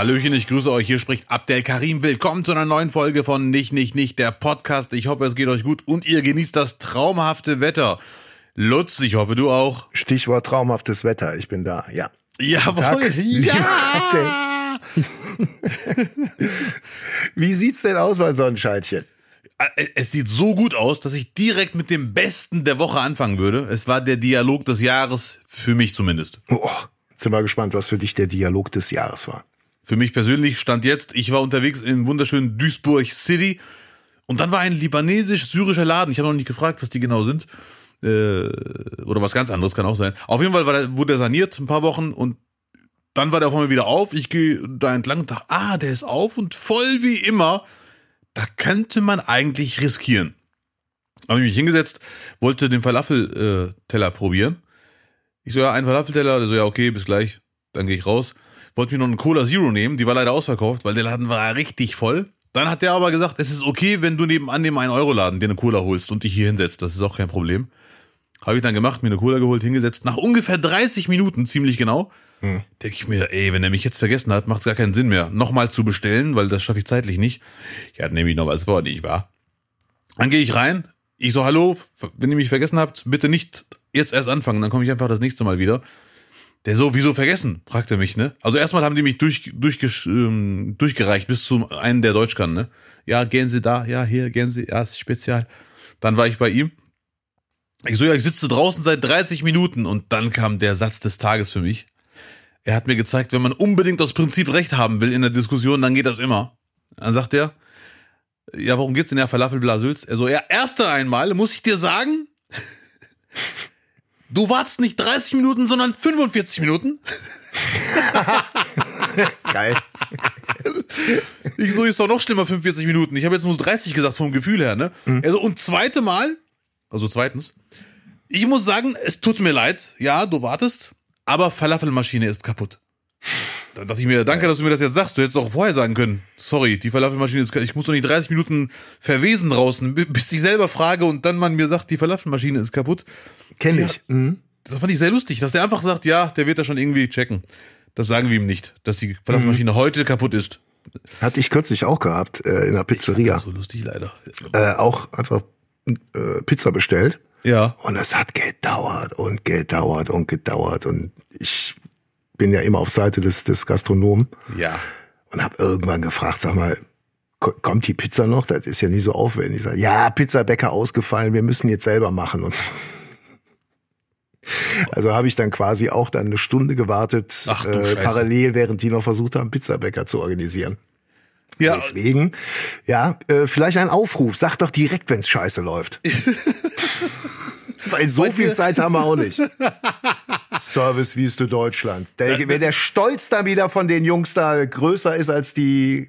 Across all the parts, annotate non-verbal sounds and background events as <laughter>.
Hallöchen, ich grüße euch. Hier spricht Abdel Karim. Willkommen zu einer neuen Folge von Nicht, Nicht, Nicht, der Podcast. Ich hoffe, es geht euch gut und ihr genießt das traumhafte Wetter. Lutz, ich hoffe, du auch. Stichwort traumhaftes Wetter. Ich bin da, ja. Jawohl, <laughs> ja. <laughs> Wie sieht's denn aus bei Sonnenscheidchen? Äh, es sieht so gut aus, dass ich direkt mit dem Besten der Woche anfangen würde. Es war der Dialog des Jahres, für mich zumindest. Oh, sind wir gespannt, was für dich der Dialog des Jahres war. Für mich persönlich stand jetzt, ich war unterwegs in wunderschönen Duisburg City und dann war ein libanesisch-syrischer Laden. Ich habe noch nicht gefragt, was die genau sind. Äh, oder was ganz anderes kann auch sein. Auf jeden Fall der, wurde er saniert ein paar Wochen und dann war der auf einmal wieder auf. Ich gehe da entlang und dachte, ah, der ist auf und voll wie immer. Da könnte man eigentlich riskieren. Habe ich mich hingesetzt, wollte den Falafelteller äh, probieren. Ich so, ja, ein Falafelteller. Der so, ja, okay, bis gleich. Dann gehe ich raus. Wollte mir noch einen Cola Zero nehmen. Die war leider ausverkauft, weil der Laden war richtig voll. Dann hat der aber gesagt, es ist okay, wenn du nebenan dem 1-Euro-Laden dir eine Cola holst und dich hier hinsetzt. Das ist auch kein Problem. Habe ich dann gemacht, mir eine Cola geholt, hingesetzt. Nach ungefähr 30 Minuten, ziemlich genau, hm. denke ich mir, ey, wenn er mich jetzt vergessen hat, macht es gar keinen Sinn mehr, nochmal zu bestellen, weil das schaffe ich zeitlich nicht. Ich hatte nämlich noch was vor, nicht wahr? Dann gehe ich rein. Ich so, hallo, wenn ihr mich vergessen habt, bitte nicht jetzt erst anfangen, dann komme ich einfach das nächste Mal wieder. Der so, wieso vergessen? fragte mich, ne? Also erstmal haben die mich durch, durch, ähm, durchgereicht bis zu einem, der Deutsch kann, ne? Ja, gehen Sie da, ja, hier, gehen Sie, ja, ist spezial. Dann war ich bei ihm. Ich so, ja, ich sitze draußen seit 30 Minuten und dann kam der Satz des Tages für mich. Er hat mir gezeigt, wenn man unbedingt aus Prinzip Recht haben will in der Diskussion, dann geht das immer. Dann sagt er, ja, warum geht's denn ja Falafel Blasülz? Er so, ja, erste einmal, muss ich dir sagen, du wartest nicht 30 Minuten, sondern 45 Minuten. <laughs> Geil. Ich so, ist doch noch schlimmer, 45 Minuten. Ich habe jetzt nur 30 gesagt vom Gefühl her, ne? Mhm. Also, und zweite Mal, also zweitens, ich muss sagen, es tut mir leid. Ja, du wartest, aber Falafelmaschine ist kaputt. Dann dachte ich mir, danke, dass du mir das jetzt sagst. Du hättest auch vorher sagen können. Sorry, die Falafelmaschine ist kaputt. Ich muss doch nicht 30 Minuten verwesen draußen, bis ich selber frage und dann man mir sagt, die Falafelmaschine ist kaputt. Kenn ich. Ja, mhm. Das fand ich sehr lustig, dass der einfach sagt, ja, der wird das schon irgendwie checken. Das sagen wir ihm nicht, dass die Falafelmaschine mhm. heute kaputt ist. Hatte ich kürzlich auch gehabt, äh, in der Pizzeria. so lustig leider. Äh, auch einfach äh, Pizza bestellt. Ja. Und es hat gedauert und gedauert und gedauert. Und ich bin ja immer auf Seite des, des Gastronomen. Ja. Und habe irgendwann gefragt, sag mal, kommt die Pizza noch? Das ist ja nie so aufwendig. Ich sag, ja, Pizzabäcker ausgefallen, wir müssen jetzt selber machen. Und so. <laughs> Also habe ich dann quasi auch dann eine Stunde gewartet, Ach, äh, parallel, während die noch versucht haben, Pizzabäcker zu organisieren. Ja. Deswegen, ja, äh, vielleicht ein Aufruf. Sag doch direkt, wenn's scheiße läuft. <laughs> Weil so Weil viel Zeit haben wir auch nicht. <laughs> Service Wüste Deutschland. Der, wenn der Stolz da wieder von den Jungs da größer ist als die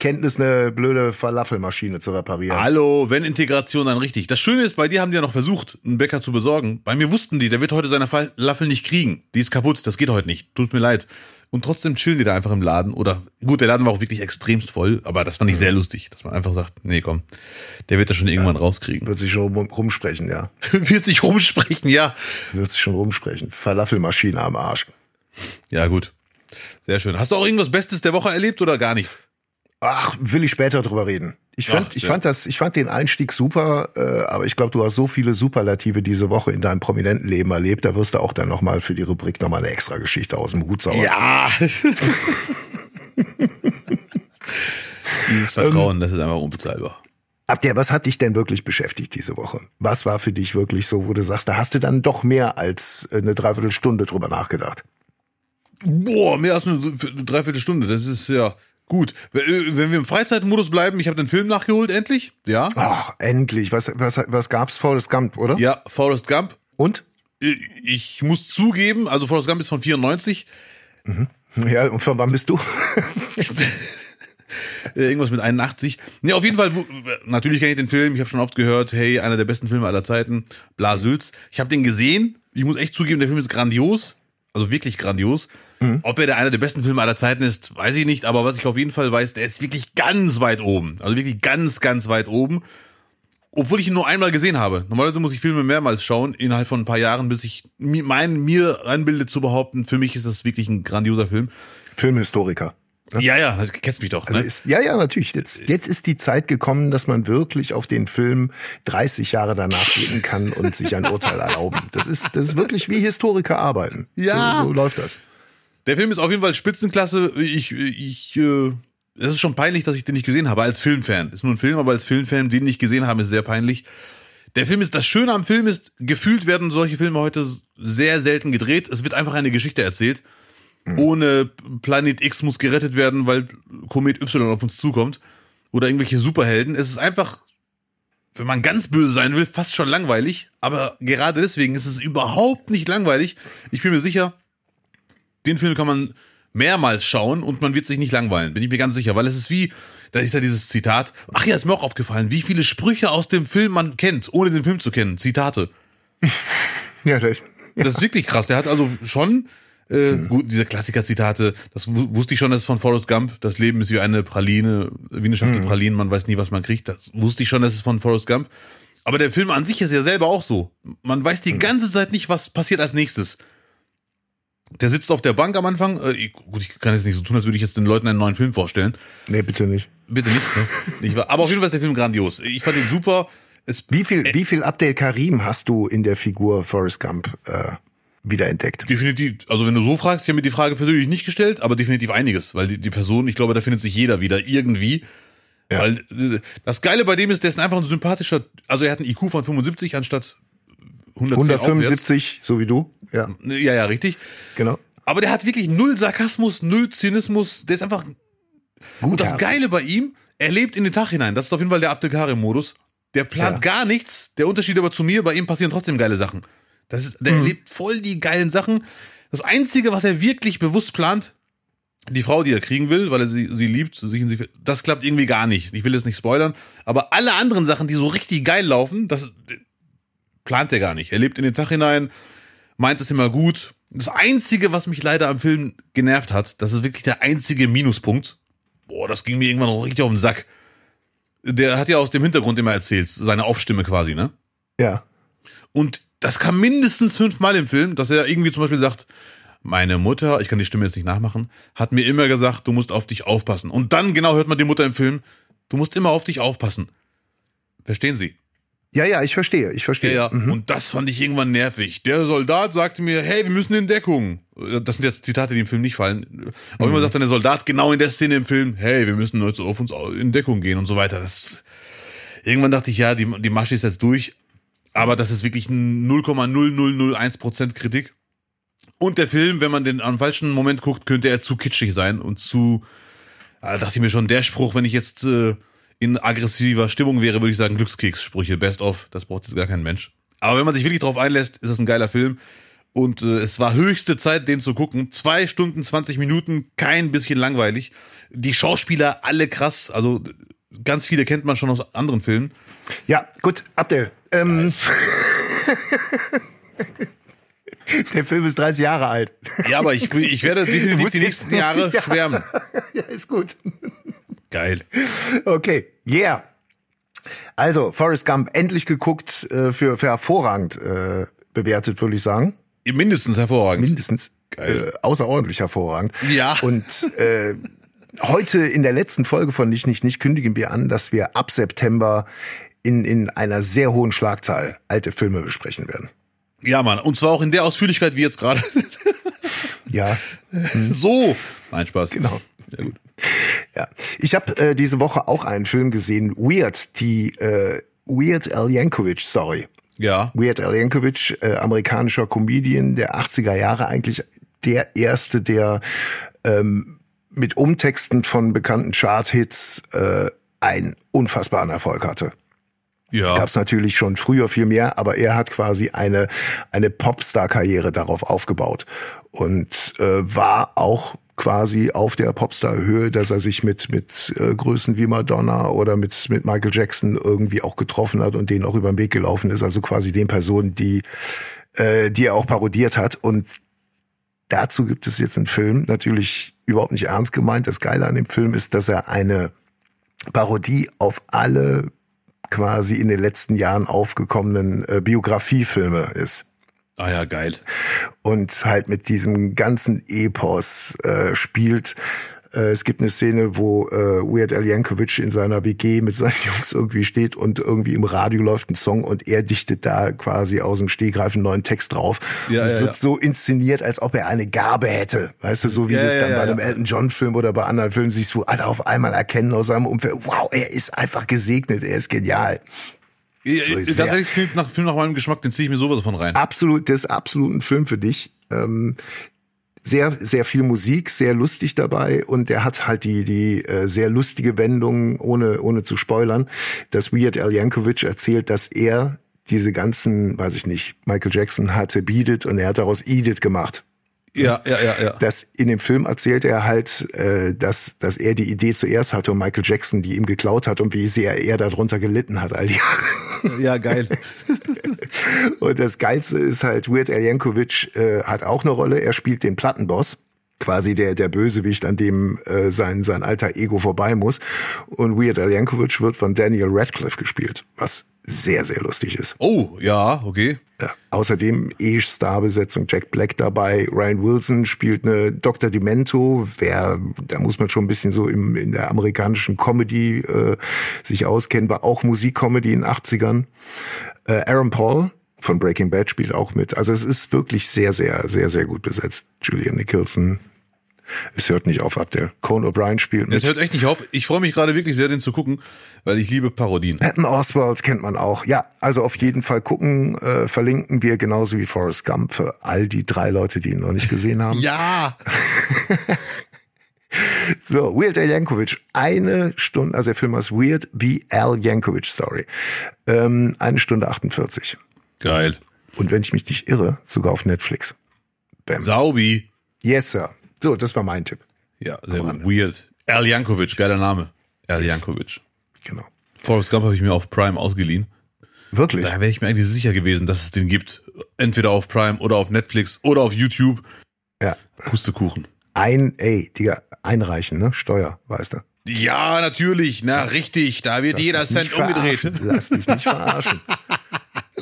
Kenntnis, eine blöde Falafelmaschine zu reparieren. Hallo, wenn Integration, dann richtig. Das Schöne ist, bei dir haben die ja noch versucht, einen Bäcker zu besorgen. Bei mir wussten die, der wird heute seine Falafel nicht kriegen. Die ist kaputt, das geht heute nicht. Tut mir leid. Und trotzdem chillen die da einfach im Laden. Oder gut, der Laden war auch wirklich extremst voll, aber das fand ich sehr lustig, dass man einfach sagt, nee, komm, der wird das schon irgendwann ja, rauskriegen. Wird sich schon rumsprechen, ja. <laughs> wird sich rumsprechen, ja. Wird sich schon rumsprechen. Falafelmaschine am Arsch. Ja, gut. Sehr schön. Hast du auch irgendwas Bestes der Woche erlebt oder gar nicht? Ach, will ich später drüber reden. Ich fand, Ach, ich fand das, ich fand den Einstieg super, äh, aber ich glaube, du hast so viele Superlative diese Woche in deinem prominenten Leben erlebt, da wirst du auch dann nochmal für die Rubrik nochmal eine extra Geschichte aus dem Hut zaubern. Ja. <laughs> Dieses Vertrauen, ähm, das ist einfach unbezahlbar. Abder, was hat dich denn wirklich beschäftigt diese Woche? Was war für dich wirklich so, wo du sagst, da hast du dann doch mehr als eine Dreiviertelstunde drüber nachgedacht? Boah, mehr als eine Dreiviertelstunde, das ist ja Gut, äh, wenn wir im Freizeitmodus bleiben, ich habe den Film nachgeholt, endlich, ja. Ach, endlich. Was, was, was gab's? Forrest Gump, oder? Ja, Forrest Gump. Und? Ich muss zugeben, also Forrest Gump ist von 94. Mhm. Ja, und von wann bist du? <laughs> Irgendwas mit 81. Nee, auf jeden Fall, natürlich kenne ich den Film, ich habe schon oft gehört, hey, einer der besten Filme aller Zeiten, Blasülz. Ich habe den gesehen, ich muss echt zugeben, der Film ist grandios, also wirklich grandios. Mhm. Ob er der einer der besten Filme aller Zeiten ist, weiß ich nicht, aber was ich auf jeden Fall weiß, der ist wirklich ganz weit oben. Also wirklich ganz, ganz weit oben. Obwohl ich ihn nur einmal gesehen habe. Normalerweise muss ich Filme mehrmals schauen, innerhalb von ein paar Jahren, bis ich mein, mir einbilde zu behaupten, für mich ist das wirklich ein grandioser Film. Filmhistoriker. Ja, ja, das kennst mich doch. Also Ne? ist, ja, ja, natürlich. Jetzt, jetzt ist die Zeit gekommen, dass man wirklich auf den Film 30 Jahre danach blicken kann und sich ein Urteil erlauben. Das ist, das ist wirklich wie Historiker arbeiten. Ja. So, so läuft das. Der Film ist auf jeden Fall Spitzenklasse. Ich, ich, äh, es ist schon peinlich, dass ich den nicht gesehen habe als Filmfan. Ist nur ein Film, aber als Filmfan, den nicht gesehen haben, ist sehr peinlich. Der Film ist, das Schöne am Film ist, gefühlt werden solche Filme heute sehr selten gedreht. Es wird einfach eine Geschichte erzählt. Ohne Planet X muss gerettet werden, weil Komet Y auf uns zukommt. Oder irgendwelche Superhelden. Es ist einfach, wenn man ganz böse sein will, fast schon langweilig. Aber gerade deswegen ist es überhaupt nicht langweilig. Ich bin mir sicher, den Film kann man mehrmals schauen und man wird sich nicht langweilen, bin ich mir ganz sicher, weil es ist wie, da ist ja dieses Zitat, ach ja, ist mir auch aufgefallen, wie viele Sprüche aus dem Film man kennt, ohne den Film zu kennen, Zitate. <laughs> Ja, das, Das ist wirklich krass, der hat also schon, äh, gut, diese Klassiker-Zitate, das wu- wusste ich schon, das ist von Forrest Gump, das Leben ist wie eine Praline, wie eine Schachtel Pralinen, man weiß nie, was man kriegt, das wusste ich schon, das ist von Forrest Gump. Aber der Film an sich ist ja selber auch so. Man weiß die ganze Zeit nicht, was passiert als nächstes. Der sitzt auf der Bank am Anfang. Äh, ich, gut, ich kann jetzt nicht so tun, als würde ich jetzt den Leuten einen neuen Film vorstellen. nee, bitte nicht. Bitte nicht. Ne? Aber auf jeden Fall ist der Film grandios. Ich fand ihn super. Es, Wie viel, wie viel Abdel Karim hast du in der Figur Forrest Gump äh, wiederentdeckt? definitiv, also wenn du so fragst, ich habe mir die Frage persönlich nicht gestellt, aber definitiv einiges, weil die, die Person, ich glaube, da findet sich jeder wieder irgendwie. Ja. Weil äh, das Geile bei dem ist, der ist einfach ein sympathischer, also er hat einen IQ von 75 anstatt 110 175, so wie du? Ja. Ja, ja, richtig. genau. Aber der hat wirklich null Sarkasmus, null Zynismus. Der ist einfach. Und das. Geile bei ihm, er lebt in den Tag hinein. Das ist auf jeden Fall der Abdelkarim-Modus. Der plant Ja. gar nichts. Der Unterschied aber zu mir, bei ihm passieren trotzdem geile Sachen. Das ist, der Mhm. erlebt voll die geilen Sachen. Das Einzige, was er wirklich bewusst plant, die Frau, die er kriegen will, weil er sie, sie liebt, sich das klappt irgendwie gar nicht. Ich will jetzt nicht spoilern, aber alle anderen Sachen, die so richtig geil laufen, das plant er gar nicht. Er lebt in den Tag hinein, meint es immer gut. Das Einzige, was mich leider am Film genervt hat, das ist wirklich der einzige Minuspunkt. Boah, das ging mir irgendwann auch richtig auf den Sack. Der hat ja aus dem Hintergrund immer erzählt, seine Aufstimme quasi, ne? Ja. Und das kam mindestens fünfmal im Film, dass er irgendwie zum Beispiel sagt, meine Mutter, ich kann die Stimme jetzt nicht nachmachen, hat mir immer gesagt, du musst auf dich aufpassen. Und dann genau hört man die Mutter im Film, du musst immer auf dich aufpassen. Verstehen Sie? Ja, ja, ich verstehe, ich Ja, verstehe. ja. Und das fand ich irgendwann nervig. Der Soldat sagte mir, hey, wir müssen in Deckung. Das sind jetzt Zitate, die im Film nicht fallen. Aber immer sagt dann der Soldat genau in der Szene im Film, hey, wir müssen jetzt auf uns in Deckung gehen und so weiter. Das, irgendwann dachte ich, ja, die, die Masche ist jetzt durch. Aber das ist wirklich ein 0,0001% Kritik. Und der Film, wenn man den am falschen Moment guckt, könnte er zu kitschig sein und zu, da dachte ich mir schon, der Spruch, wenn ich jetzt äh, in aggressiver Stimmung wäre, würde ich sagen, Glückskeks-Sprüche, best of, das braucht jetzt gar kein Mensch. Aber wenn man sich wirklich drauf einlässt, ist das ein geiler Film. Und äh, es war höchste Zeit, den zu gucken. Zwei Stunden, 20 Minuten, kein bisschen langweilig. Die Schauspieler alle krass, also ganz viele kennt man schon aus anderen Filmen. Ja, gut, Abdel. Ähm, <laughs> der Film ist 30 Jahre alt. Ja, aber ich, ich werde definitiv die nächsten Jahre <laughs> Ja. schwärmen. <laughs> ja, ist gut. Geil. Okay, yeah. Also, Forrest Gump endlich geguckt, äh, für, für hervorragend äh, bewertet, würde ich sagen. Mindestens hervorragend. Mindestens Geil. äh, außerordentlich hervorragend. Ja. Und äh, heute in der letzten Folge von Nicht, Nicht, Nicht kündigen wir an, dass wir ab September in, in einer sehr hohen Schlagzahl alte Filme besprechen werden. Ja, Mann. Und zwar auch in der Ausführlichkeit wie jetzt gerade. Ja, <laughs> so. Nein, Spaß. Genau. Ja, gut. Ja. Ich habe äh, diese Woche auch einen Film gesehen, Weird, die äh, Weird Al Yankovic Story. Ja. Weird Al Yankovic, äh, amerikanischer Comedian der 80er Jahre, eigentlich der erste, der ähm, mit Umtexten von bekannten Chart-Hits äh, einen unfassbaren Erfolg hatte. Ja. Gab es natürlich schon früher viel mehr, aber er hat quasi eine, eine Popstar-Karriere darauf aufgebaut und äh, war auch quasi auf der Popstar-Höhe, dass er sich mit mit äh, Größen wie Madonna oder mit mit Michael Jackson irgendwie auch getroffen hat und denen auch über den Weg gelaufen ist, also quasi den Personen, die äh, die er auch parodiert hat und dazu gibt es jetzt einen Film, natürlich überhaupt nicht ernst gemeint. Das Geile an dem Film ist, dass er eine Parodie auf alle quasi in den letzten Jahren aufgekommenen äh, Biografiefilme ist. Ah ja, geil. Und halt mit diesem ganzen Epos äh, spielt. Äh, es gibt eine Szene, wo äh, Weird Al Yankovic in seiner WG mit seinen <laughs> Jungs irgendwie steht und irgendwie im Radio läuft ein Song und er dichtet da quasi aus dem Stegreif einen neuen Text drauf. Ja, und es ja, wird ja. so inszeniert, als ob er eine Gabe hätte. Weißt du, so wie Ja, das dann bei einem. Elton John Film oder bei anderen Filmen siehst, wo alle auf einmal erkennen aus seinem Umfeld, wow, er ist einfach gesegnet, er ist genial. So ist Tatsächlich klingt nach Film nach meinem Geschmack, den ziehe ich mir sowas von rein. absolut, das ist absolut ein Film für dich. Ähm, sehr, sehr viel Musik, sehr lustig dabei und er hat halt die, die äh, sehr lustige Wendung, ohne, ohne zu spoilern, dass Weird Al Yankovic erzählt, dass er diese ganzen, weiß ich nicht, Michael Jackson hatte Beat It und er hat daraus Edith gemacht. Ja, ja, ja, ja. Das in dem Film erzählt er halt, äh, dass, dass er die Idee zuerst hatte und Michael Jackson die ihm geklaut hat und wie sehr er darunter gelitten hat all die Jahre. Ja, geil. <laughs> Und das Geilste ist halt, Weird Al Yankovic äh, hat auch eine Rolle. Er spielt den Plattenboss. Quasi der, der Bösewicht, an dem äh, sein, sein alter Ego vorbei muss. Und Weird Al Yankovic wird von Daniel Radcliffe gespielt, was sehr, sehr lustig ist. Oh, ja, okay. Ja. Außerdem E-Star-Besetzung Jack Black dabei. Ryan Wilson spielt eine Dr. Demento. Wer, da muss man schon ein bisschen so im, in der amerikanischen Comedy äh, sich auskennen, war auch Musikcomedy in den 80ern. Äh, Aaron Paul von Breaking Bad spielt auch mit. Also es ist wirklich sehr, sehr, sehr, sehr gut besetzt. Julian Nicholson. Es hört nicht auf, Abdel. Conan O'Brien spielt mit. Es hört echt nicht auf. Ich freue mich gerade wirklich sehr, den zu gucken, weil ich liebe Parodien. Patton Oswald kennt man auch. Ja, also auf jeden Fall gucken, äh, verlinken wir genauso wie Forrest Gump für all die drei Leute, die ihn noch nicht gesehen haben. Ja. <laughs> So, Weird Al Yankovic, eine Stunde, also der Film heißt Weird B. Al Yankovic Story. Ähm, eine Stunde 48. Geil. Und wenn ich mich nicht irre, sogar auf Netflix. Bam. Saubi. Yes, Sir. So, das war mein Tipp. Ja, sehr. Weird. Al Jankovic, geiler Name. Al Yes. Jankovic. Genau. Forrest Gump habe ich mir auf Prime ausgeliehen. Wirklich? Da wäre ich mir eigentlich sicher gewesen, dass es den gibt. Entweder auf Prime oder auf Netflix oder auf YouTube. Ja. Pustekuchen. Ein, ey, Digga, einreichen, ne? Steuer, weißt du. Ja, natürlich. Na, richtig. Da wird Lass jeder Cent umgedreht. verarschen. Lass dich nicht verarschen.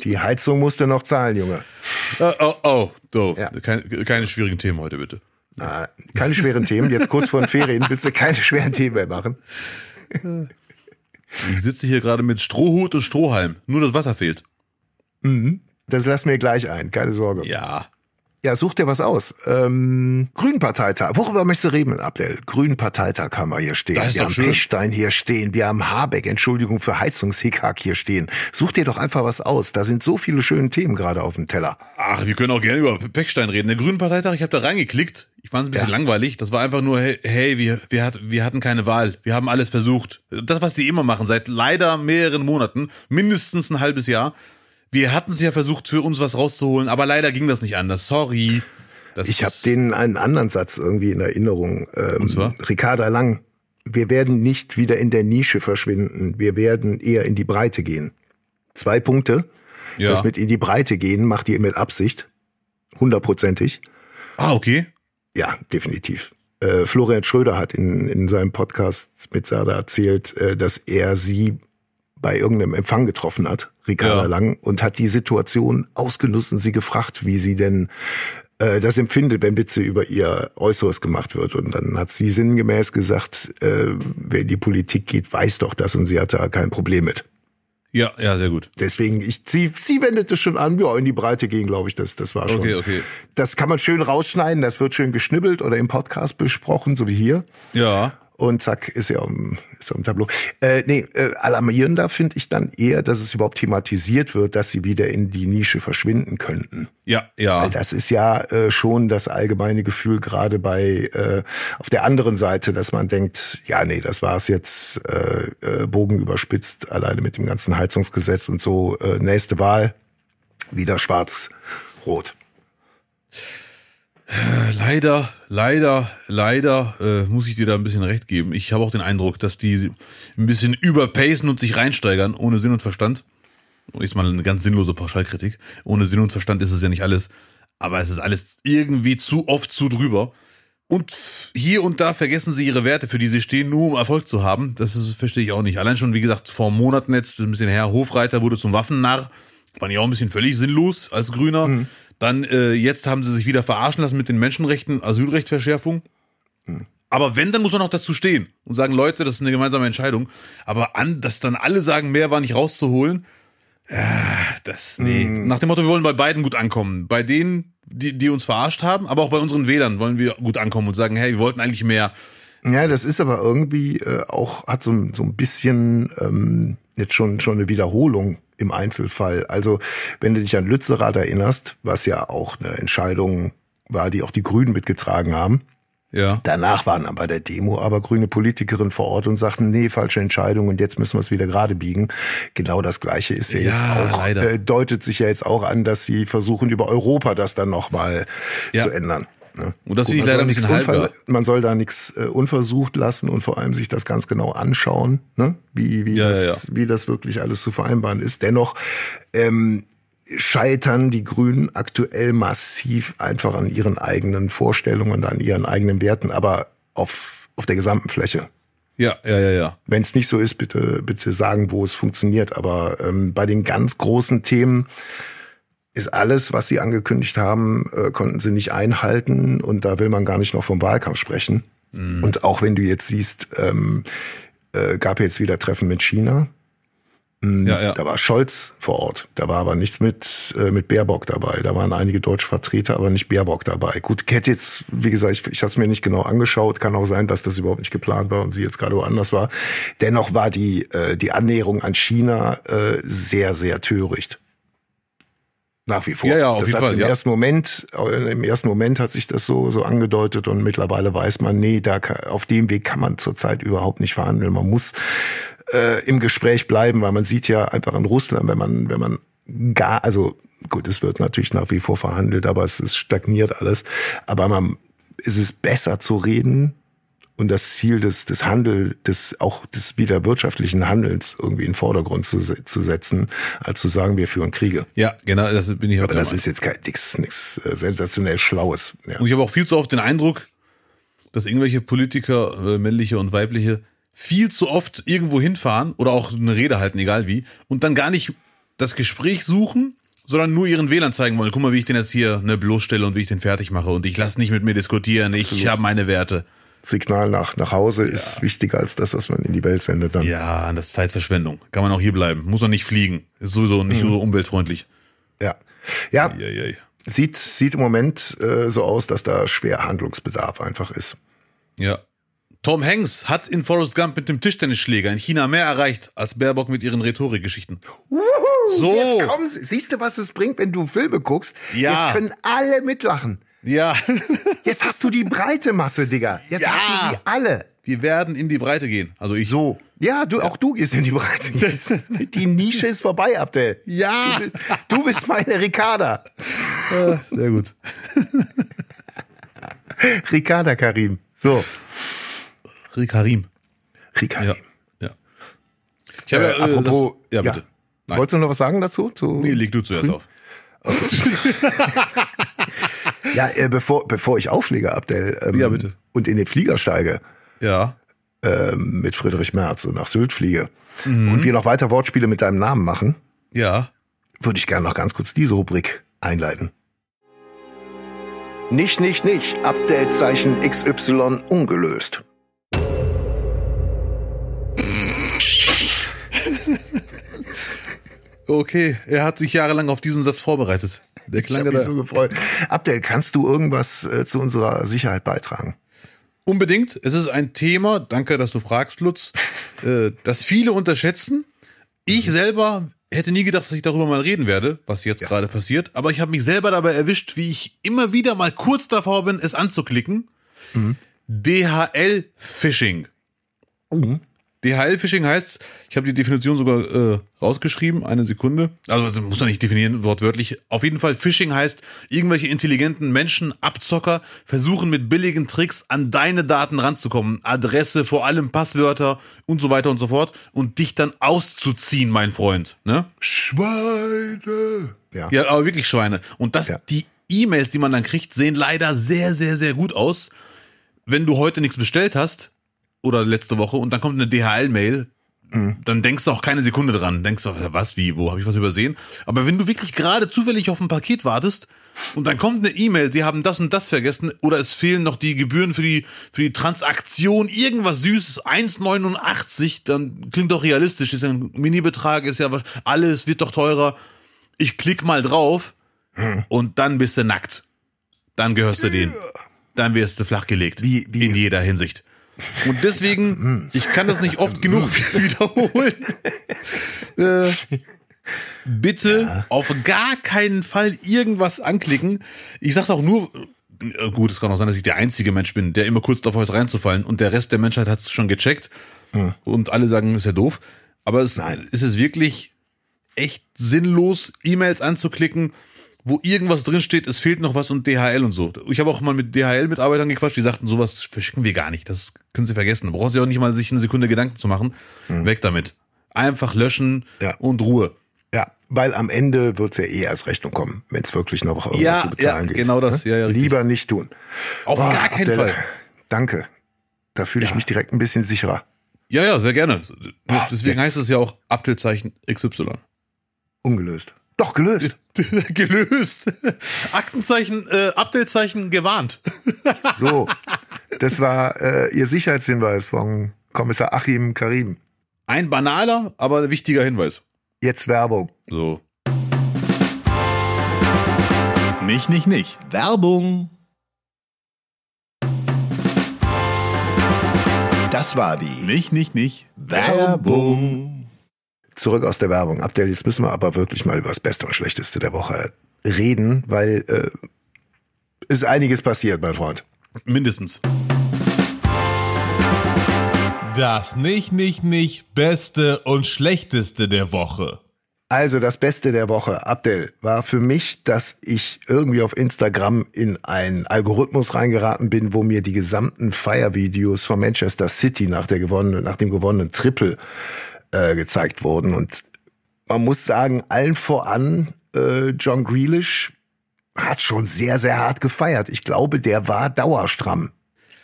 Die Heizung musst du noch zahlen, Junge. Oh, oh, oh. So, Ja. keine, keine schwierigen Themen heute, bitte. Ah, keine schweren Themen. Jetzt kurz vor den Ferien willst du keine schweren Themen mehr machen. Ich sitze hier gerade mit Strohhut und Strohhalm. Nur das Wasser fehlt. Das lass mir gleich ein, keine Sorge. Ja. Ja, such dir was aus. Ähm, Grünparteitag. Worüber möchtest du reden, Abdel? Grünparteitag haben wir hier stehen. Das ist wir haben schön. Pechstein hier stehen. Wir haben Habeck, Entschuldigung für Heizungshickhack hier stehen. Such dir doch einfach was aus. Da sind so viele schöne Themen gerade auf dem Teller. Ach, wir können auch gerne über Peckstein reden. Der Grünen Parteitag, ich habe da reingeklickt. Ich fand es ein bisschen Ja. langweilig. Das war einfach nur, hey, hey wir, wir, hat, wir hatten keine Wahl. Wir haben alles versucht. Das, was sie immer machen, seit leider mehreren Monaten, mindestens ein halbes Jahr. Wir hatten es ja versucht, für uns was rauszuholen, aber leider ging das nicht anders. Sorry. Das Ich habe den einen anderen Satz irgendwie in Erinnerung. Ähm, Und zwar? Ricarda Lang. Wir werden nicht wieder in der Nische verschwinden. Wir werden eher in die Breite gehen. Zwei Punkte. Ja. Das mit in die Breite gehen macht ihr mit Absicht. Hundertprozentig. Ah, okay. Ja, definitiv. Äh, Florian Schröder hat in, in seinem Podcast mit Sada erzählt, äh, dass er sie bei irgendeinem Empfang getroffen hat, Ricarda Ja. Lang, und hat die Situation ausgenutzt und sie gefragt, wie sie denn äh, das empfindet, wenn Witze über ihr Äußeres gemacht wird. Und dann hat sie sinngemäß gesagt, äh, wer in die Politik geht, weiß doch das und sie hatte da kein Problem mit. Ja, ja, sehr gut. Deswegen, ich, sie, sie wendet es schon an, ja, in die Breite gehen, glaube ich, das, das war schon. Okay, okay. Das kann man schön rausschneiden, das wird schön geschnibbelt oder im Podcast besprochen, so wie hier. Ja. Und zack, ist er am, ist er am Tableau. Äh, nee, äh, alarmierender finde ich dann eher, dass es überhaupt thematisiert wird, dass sie wieder in die Nische verschwinden könnten. Ja, ja. Das ist ja äh, schon das allgemeine Gefühl, gerade bei äh, auf der anderen Seite, dass man denkt, ja, nee, das war's jetzt, äh, äh, Bogen überspitzt, alleine mit dem ganzen Heizungsgesetz und so, äh, nächste Wahl, wieder schwarz-rot. Leider, leider, leider äh, muss ich dir da ein bisschen recht geben. Ich habe auch den Eindruck, dass die ein bisschen überpacen und sich reinsteigern, ohne Sinn und Verstand. Ist mal eine ganz sinnlose Pauschalkritik. Ohne Sinn und Verstand ist es ja nicht alles. Aber es ist alles irgendwie zu oft zu drüber. Und hier und da vergessen sie ihre Werte, für die sie stehen, nur um Erfolg zu haben. Das ist, verstehe ich auch nicht. Allein schon, wie gesagt, vor Monaten jetzt, ein bisschen her, Hofreiter wurde zum Waffennarr. Fand ich auch ein bisschen völlig sinnlos als Grüner. Dann, äh, jetzt haben sie sich wieder verarschen lassen mit den Menschenrechten, Asylrechtverschärfung. Aber wenn, dann muss man auch dazu stehen und sagen, Leute, das ist eine gemeinsame Entscheidung. Aber an, dass dann alle sagen, mehr war nicht rauszuholen, ja, das, nee. Hm. Nach dem Motto, wir wollen bei beiden gut ankommen. Bei denen, die, die uns verarscht haben, aber auch bei unseren Wählern wollen wir gut ankommen und sagen, hey, wir wollten eigentlich mehr. Ja, das ist aber irgendwie äh, auch, hat so, ein- so ein bisschen ähm, jetzt schon, schon eine Wiederholung im Einzelfall. Also, wenn du dich an Lützerath erinnerst, was ja auch eine Entscheidung war, die auch die Grünen mitgetragen haben. Ja. Danach waren aber bei der Demo aber grüne Politikerinnen vor Ort und sagten, nee, falsche Entscheidung und jetzt müssen wir es wieder gerade biegen. Genau das Gleiche ist ja, Ja, jetzt auch, äh, deutet sich ja jetzt auch an, dass sie versuchen, über Europa das dann nochmal Ja. zu ändern. Ne? Und das finde ich man leider soll ein bisschen. Man soll da nichts äh, unversucht lassen und vor allem sich das ganz genau anschauen, ne? wie, wie, Ja, das, wie das wirklich alles zu vereinbaren ist. Dennoch ähm, scheitern die Grünen aktuell massiv einfach an ihren eigenen Vorstellungen, an ihren eigenen Werten, aber auf, auf der gesamten Fläche. Ja, ja, ja, ja. Wenn es nicht so ist, bitte, bitte sagen, wo es funktioniert. Aber ähm, bei den ganz großen Themen ist alles, was sie angekündigt haben, äh, konnten sie nicht einhalten. Und da will man gar nicht noch vom Wahlkampf sprechen. Und auch wenn du jetzt siehst, ähm, äh, gab jetzt wieder Treffen mit China. Ja, ja. Da war Scholz vor Ort. Da war aber nichts mit, äh, mit Baerbock dabei. Da waren einige deutsche Vertreter, aber nicht Baerbock dabei. Gut, Cat jetzt, wie gesagt, ich, ich habe es mir nicht genau angeschaut. Kann auch sein, dass das überhaupt nicht geplant war und sie jetzt gerade woanders war. Dennoch war die, äh, die Annäherung an China äh, sehr, sehr töricht. Nach wie vor. Ja, ja, auf das jeden Fall, im ja. ersten Moment, äh, im ersten Moment hat sich das so, so angedeutet und mittlerweile weiß man, nee, da auf dem Weg kann man zurzeit überhaupt nicht verhandeln. Man muss äh, im Gespräch bleiben, weil man sieht ja einfach in Russland, wenn man, wenn man gar, also gut, es wird natürlich nach wie vor verhandelt, aber es ist stagniert alles. Aber man, es ist besser zu reden und das Ziel des, des Handel, des, auch des wieder wirtschaftlichen Handelns irgendwie in den Vordergrund zu, zu setzen, als zu sagen, wir führen Kriege. Ja, genau, das bin ich auch Aber das Meinung. ist jetzt kein nix, nix äh, sensationell Schlaues. Ja. Und ich habe auch viel zu oft den Eindruck, dass irgendwelche Politiker, äh, männliche und weibliche, viel zu oft irgendwo hinfahren oder auch eine Rede halten, egal wie, und dann gar nicht das Gespräch suchen, sondern nur ihren Wählern zeigen wollen. Guck mal, wie ich den jetzt hier ne, bloßstelle und wie ich den fertig mache. Und ich lasse nicht mit mir diskutieren. Ich habe meine Werte. Signal nach, nach Hause ist wichtiger als das, was man in die Welt sendet dann. Ja, das ist Zeitverschwendung. Kann man auch hier bleiben. Muss man nicht fliegen. Ist sowieso nicht so umweltfreundlich. Ja, ja Ja, ja, ja. sieht, sieht im Moment äh, so aus, dass da schwer Handlungsbedarf einfach ist. Ja. Tom Hanks hat in Forrest Gump mit dem Tischtennisschläger in China mehr erreicht als Baerbock mit ihren Rhetorikgeschichten. So. Jetzt sie. Siehst du, was es bringt, wenn du Filme guckst? Ja. Jetzt können alle mitlachen. Ja. <laughs> Jetzt hast du die breite Masse, Digga. Jetzt Ja. hast du sie alle. Wir werden in die Breite gehen. Also ich. So. Ja, du, auch du gehst in die Breite jetzt. <laughs> Die Nische ist vorbei, Abdel. Ja. Du, bi- du bist meine Ricarda. Sehr gut. <laughs> Ricarda Karim. So. Karim. Ricarda. Ja. ja. Ich habe Äh, ja, äh, apropos, das, ja, bitte. Nein. Wolltest du noch was sagen dazu? Zu, Nee, leg du zuerst auf. Ja, äh, bevor, bevor ich auflege, Abdel, ähm, Ja, bitte. und in den Flieger steige, Ja. ähm, mit Friedrich Merz und nach Sylt fliege Mhm. und wir noch weiter Wortspiele mit deinem Namen machen, Ja. würde ich gerne noch ganz kurz diese Rubrik einleiten. Nicht, nicht, nicht. Abdelzeichen XY ungelöst. Okay, er hat sich jahrelang auf diesen Satz vorbereitet. Der Ich klang ja mich so gefreut. Abdel, kannst du irgendwas äh, zu unserer Sicherheit beitragen? Unbedingt. Es ist ein Thema, danke, dass du fragst, Lutz, <laughs> äh, das viele unterschätzen. Ich selber hätte nie gedacht, dass ich darüber mal reden werde, was jetzt gerade passiert. Aber ich habe mich selber dabei erwischt, wie ich immer wieder mal kurz davor bin, es anzuklicken. DHL-Phishing. DHL-Phishing heißt, ich habe die Definition sogar äh, rausgeschrieben, eine Sekunde. Also das muss man nicht definieren, wortwörtlich. Auf jeden Fall, Phishing heißt, irgendwelche intelligenten Menschen, Abzocker, versuchen mit billigen Tricks an deine Daten ranzukommen. Adresse, vor allem Passwörter und so weiter und so fort. Und dich dann auszuziehen, mein Freund. Ne? Schweine. Ja. Ja, aber wirklich Schweine. Und das, Ja. die E-Mails, die man dann kriegt, sehen leider sehr, sehr, sehr gut aus. Wenn du heute nichts bestellt hast, oder letzte Woche, und dann kommt eine DHL-Mail, dann denkst du auch keine Sekunde dran. Denkst du, was, wie, wo, habe ich was übersehen? Aber wenn du wirklich gerade zufällig auf ein Paket wartest Und dann kommt eine E-Mail, sie haben das und das vergessen oder es fehlen noch die Gebühren für die, für die Transaktion, irgendwas Süßes, 1,89, dann klingt doch realistisch, ist ja ein Mini-Betrag, ist ja was, alles wird doch teurer. Ich klick mal drauf und dann bist du nackt. Dann gehörst du denen. Dann wirst du flachgelegt. Wie- wie- In jeder Hinsicht. Und deswegen, ich kann das nicht oft genug <laughs> <laughs> wiederholen. Äh, bitte auf gar keinen Fall irgendwas anklicken. Ich sag's auch nur, äh, gut, es kann auch sein, dass ich der einzige Mensch bin, der immer kurz davor ist reinzufallen und der Rest der Menschheit hat's schon gecheckt und alle sagen, ist ja doof. Aber es Nein. ist es wirklich echt sinnlos, E-Mails anzuklicken, wo irgendwas drinsteht, es fehlt noch was und DHL und so. Ich habe auch mal mit DHL-Mitarbeitern gequatscht, die sagten, sowas verschicken wir gar nicht. Das können sie vergessen. Da brauchen sie auch nicht mal sich eine Sekunde Gedanken zu machen. Weg damit. Einfach löschen Ja. und Ruhe. Ja, weil am Ende wird's ja eh als Rechnung kommen, wenn es wirklich noch irgendwas Ja, zu bezahlen ja, geht. genau das. Ne? Ja, ja, richtig. Lieber nicht tun. Auf Oh, gar keinen Fall. Danke. Da fühle ich Ja. mich direkt ein bisschen sicherer. Ja, ja, sehr gerne. Deswegen heißt es ja auch Abtelzeichen XY. Ungelöst. Doch, gelöst. <laughs> Gelöst. Aktenzeichen, äh, Abtelzeichen gewarnt. <laughs> So, das war äh, Ihr Sicherheitshinweis von Kommissar Achim Karim. Ein banaler, aber wichtiger Hinweis. Jetzt Werbung. So. Nicht, nicht, nicht. Werbung. Das war die Nicht, nicht, nicht. Werbung. Zurück aus der Werbung. Abdel, jetzt müssen wir aber wirklich mal über das Beste und Schlechteste der Woche reden, weil äh, ist einiges passiert, mein Freund. Mindestens. Das nicht, nicht, nicht Beste und Schlechteste der Woche. Also das Beste der Woche, Abdel, war für mich, dass ich irgendwie auf Instagram in einen Algorithmus reingeraten bin, wo mir die gesamten Feiervideos von Manchester City nach der gewonnenen, nach dem gewonnenen Triple äh, gezeigt wurden. Und man muss sagen, allen voran äh, John Grealish hat schon sehr, sehr hart gefeiert. Ich glaube, der war dauerstramm.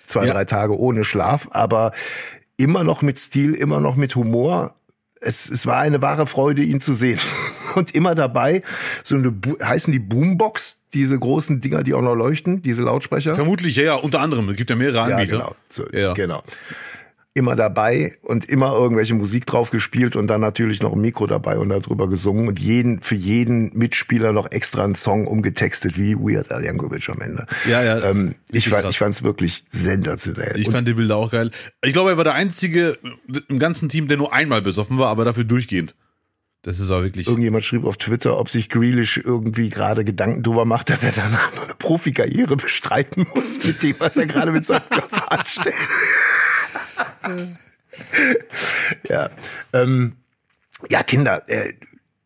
Zwei, Ja. drei Tage ohne Schlaf, aber immer noch mit Stil, immer noch mit Humor. Es, es war eine wahre Freude, ihn zu sehen. <laughs> Und immer dabei, so eine, heißen die Boombox, diese großen Dinger, die auch noch leuchten, diese Lautsprecher. Vermutlich, ja, ja, unter anderem. Es gibt ja mehrere Ja, Anbieter. genau. So, Ja. genau. Immer dabei und immer irgendwelche Musik drauf gespielt und dann natürlich noch ein Mikro dabei und darüber gesungen und jeden, für jeden Mitspieler noch extra einen Song umgetextet, wie Weird Al Yankovic am Ende. Ja, ja. Ähm, ich fand, krass. ich fand's wirklich sensationell. Ich und fand die Bilder auch geil. Ich glaube, er war der einzige im ganzen Team, der nur einmal besoffen war, aber dafür durchgehend. Das ist aber wirklich. Irgendjemand schrieb auf Twitter, ob sich Grealish irgendwie gerade Gedanken drüber macht, dass er danach noch eine Profikarriere bestreiten muss mit dem, was er gerade mit seinem Körper anstellt. Ja, ähm, ja, Kinder, äh,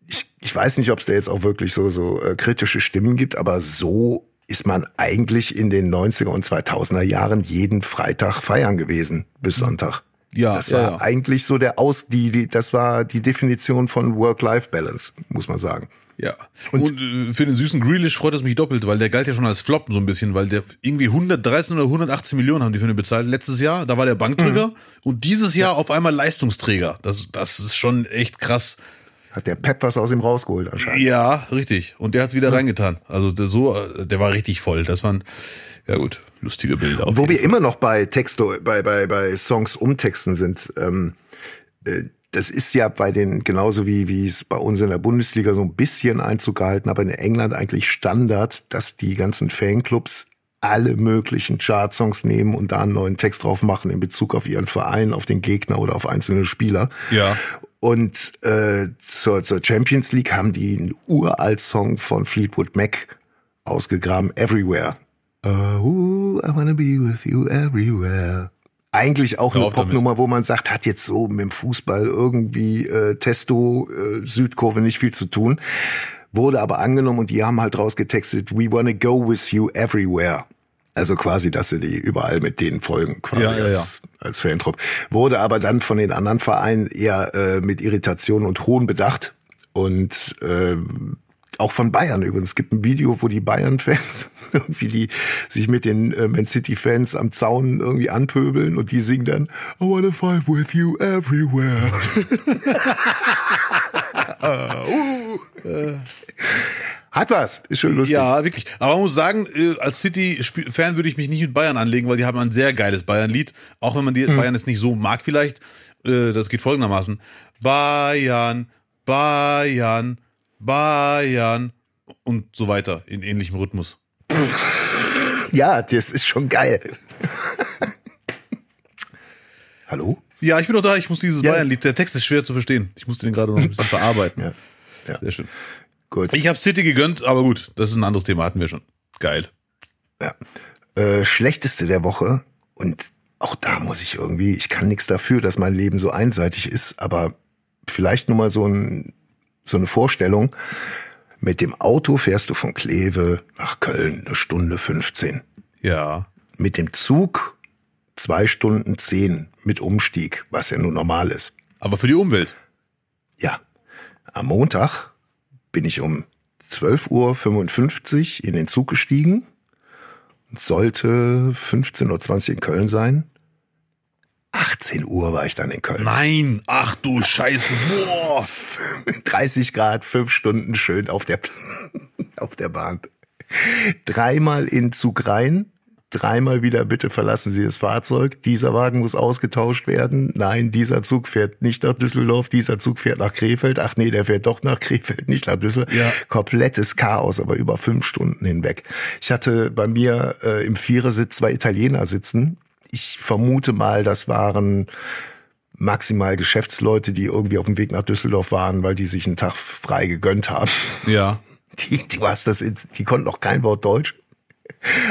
ich, ich weiß nicht, ob es da jetzt auch wirklich so, so äh, kritische Stimmen gibt, aber so ist man eigentlich in den 90er und 2000er Jahren jeden Freitag feiern gewesen bis Sonntag. Ja, das ja, war ja. eigentlich so der Aus, die, die, das war die Definition von Work-Life-Balance, muss man sagen. Ja. Und, äh, für den süßen Grealish freut es mich doppelt, weil der galt ja schon als Flop so ein bisschen, weil der irgendwie 113 oder 118 Millionen haben die für ihn bezahlt letztes Jahr. Da war der Bankdrücker Mhm. und dieses Jahr auf einmal Leistungsträger. Das, das ist schon echt krass. Hat der Pep was aus ihm rausgeholt anscheinend. Ja, richtig. Und der hat's wieder reingetan. Also der, so, äh, der war richtig voll. Das waren, ja gut, lustige Bilder. auf Wo wir immer noch bei Texto, bei, bei, bei Songs umtexten sind, ähm, äh, das ist ja bei den, genauso wie, wie es bei uns in der Bundesliga so ein bisschen Einzug gehalten, aber in England eigentlich Standard, dass die ganzen Fanclubs alle möglichen Chartsongs nehmen und da einen neuen Text drauf machen in Bezug auf ihren Verein, auf den Gegner oder auf einzelne Spieler. Ja. Und äh, zur, zur Champions League haben die einen uralt Song von Fleetwood Mac ausgegraben, Everywhere. Uh, I wanna be with you everywhere. Eigentlich auch eine Hör auf damit. Popnummer, wo man sagt, hat jetzt so mit dem Fußball irgendwie äh, Testo, äh, Südkurve nicht viel zu tun. Wurde aber angenommen und die haben halt rausgetextet, we wanna go with you everywhere. Also quasi, dass sie die überall mit denen folgen, quasi Ja, ja, als, als Fantrupp. Wurde aber dann von den anderen Vereinen eher äh, mit Irritation und Hohn bedacht. Und ähm, auch von Bayern übrigens. Es gibt ein Video, wo die Bayern-Fans <laughs> irgendwie die sich mit den äh, Man City-Fans am Zaun irgendwie anpöbeln und die singen dann I wanna fight with you everywhere. <laughs> Hat was. Ist schon lustig. Ja, wirklich. Aber man muss sagen, äh, als City-Fan würde ich mich nicht mit Bayern anlegen, weil die haben ein sehr geiles Bayern-Lied. Auch wenn man die Bayern jetzt nicht so mag vielleicht. Das geht folgendermaßen. Bayern, Bayern, Bayern und so weiter in ähnlichem Rhythmus. Ja, das ist schon geil. Hallo? Ja, ich bin doch da, ich muss dieses Ja. Bayern-Lied, der Text ist schwer zu verstehen. Ich musste den gerade noch ein bisschen <laughs> verarbeiten. Ja. Ja. Sehr schön. Gut. Ich habe City gegönnt, aber gut, das ist ein anderes Thema, hatten wir schon. Geil. Ja. Äh, schlechteste der Woche und auch da muss ich irgendwie, ich kann nichts dafür, dass mein Leben so einseitig ist, aber vielleicht nur mal so, ein, so eine Vorstellung. Mit dem Auto fährst du von Kleve nach Köln eine Stunde 15. Ja. Mit dem Zug zwei Stunden zehn mit Umstieg, was ja nun normal ist. Aber für die Umwelt. Ja, am Montag bin ich um 12.55 Uhr in den Zug gestiegen. Sollte 15.20 Uhr in Köln sein. 18 Uhr war ich dann in Köln. Nein, ach du Scheiße. Boah. <laughs> 30 Grad, fünf Stunden schön auf der, <laughs> auf der Bahn. Dreimal in Zug rein, dreimal wieder, bitte verlassen Sie das Fahrzeug. Dieser Wagen muss ausgetauscht werden. Nein, dieser Zug fährt nicht nach Düsseldorf, dieser Zug fährt nach Krefeld. Ach nee, der fährt doch nach Krefeld, nicht nach Düsseldorf. Ja. Komplettes Chaos, aber über fünf Stunden hinweg. Ich hatte bei mir äh, im Vierersitz zwei Italiener sitzen. Ich vermute mal, das waren maximal Geschäftsleute, die irgendwie auf dem Weg nach Düsseldorf waren, weil die sich einen Tag frei gegönnt haben. Ja. Die, du hast das, die konnten auch kein Wort Deutsch,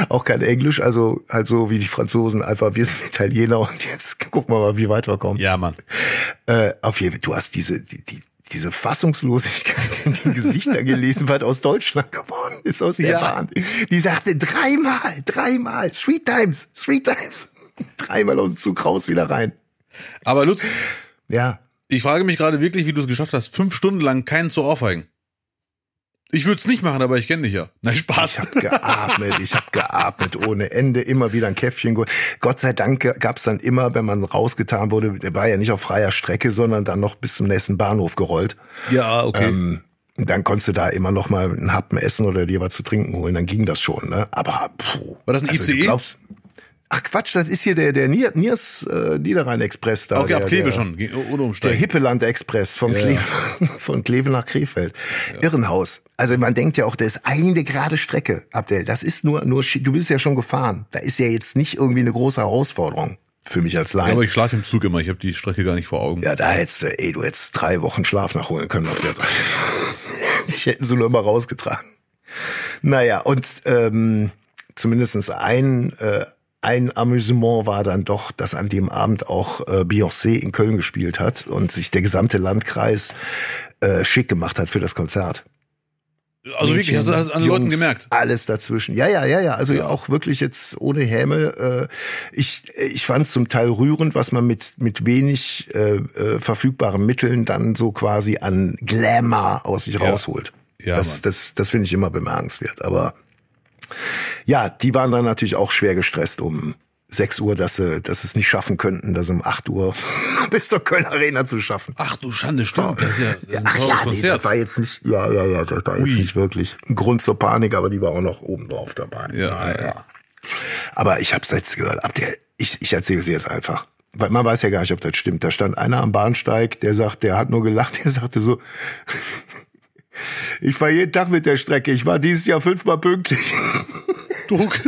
auch kein Englisch, also halt so wie die Franzosen einfach, wir sind Italiener und jetzt gucken wir mal, wie weit wir kommen. Ja, Mann. Äh, auf jeden Fall, du hast diese, die, die, diese Fassungslosigkeit in den Gesichtern gelesen, was aus Deutschland geworden ist, aus der Ja. Die sagte dreimal, dreimal, three times, three times. Dreimal aus dem Zug raus, wieder rein. Aber Lutz, Ja, ich frage mich gerade wirklich, wie du es geschafft hast, fünf Stunden lang keinen zu aufheigen. Ich würde es nicht machen, aber ich kenne dich ja. Nein, Spaß. Ich habe geatmet, ich habe geatmet ohne Ende, immer wieder ein Käffchen. geholt. Gott sei Dank gab's dann immer, wenn man rausgetan wurde, der war ja nicht auf freier Strecke, sondern dann noch bis zum nächsten Bahnhof gerollt. Ja, okay. Ähm, dann konntest du da immer noch mal einen Happen essen oder dir was zu trinken holen, dann ging das schon. Ne? Aber puh, War das ein also, du ICE? Ach Quatsch, das ist hier der der Nier- Niers äh, Niederrhein Express da. okay, der, ab Kleve der, schon, ohne Der umsteigen. Hippeland Express von, Ja. Kleve, <laughs> von Kleve nach Krefeld. Irrenhaus. Also man denkt ja auch, das ist eine gerade Strecke, Abdel. Das ist nur, nur, du bist ja schon gefahren. Da ist ja jetzt nicht irgendwie eine große Herausforderung für mich als Ja, Laien. aber ich schlafe im Zug immer, ich habe die Strecke gar nicht vor Augen. Ja, da hättest du, ey, du hättest drei Wochen Schlaf nachholen können auf der Seite. <laughs> Ich hätten sie nur immer rausgetragen. Naja, und ähm, zumindestens ein, äh, ein Amüsement war dann doch, dass an dem Abend auch äh, Beyoncé in Köln gespielt hat und sich der gesamte Landkreis äh, schick gemacht hat für das Konzert. also wirklich, hast du das an den Leuten Jungs, gemerkt? Alles dazwischen. Ja, ja, ja, ja. Also auch wirklich jetzt ohne Häme. Äh, ich ich fand zum Teil rührend, was man mit mit wenig äh, äh, verfügbaren Mitteln dann so quasi an Glamour aus sich rausholt. Ja, das Mann. das das finde ich immer bemerkenswert. Aber ja, die waren dann natürlich auch schwer gestresst um 6 Uhr, dass sie, dass sie es nicht schaffen könnten, das um 8 Uhr <laughs> bis zur Köln Arena zu schaffen. Ach du Schande, stimmt. Das ist ja, das ist Ach ja, nee, das war jetzt nicht, ja, ja, ja, das war jetzt Ui. nicht wirklich ein Grund zur Panik, aber die war auch noch oben drauf dabei. Ja, ja. Aber ich habe jetzt gehört, ab der, ich, ich erzähle sie jetzt einfach. Weil man weiß ja gar nicht, ob das stimmt. Da stand einer am Bahnsteig, der sagt, der hat nur gelacht, <laughs> der sagte so, ich fahre jeden Tag mit der Strecke, ich war dieses Jahr fünfmal pünktlich. <laughs> Druck.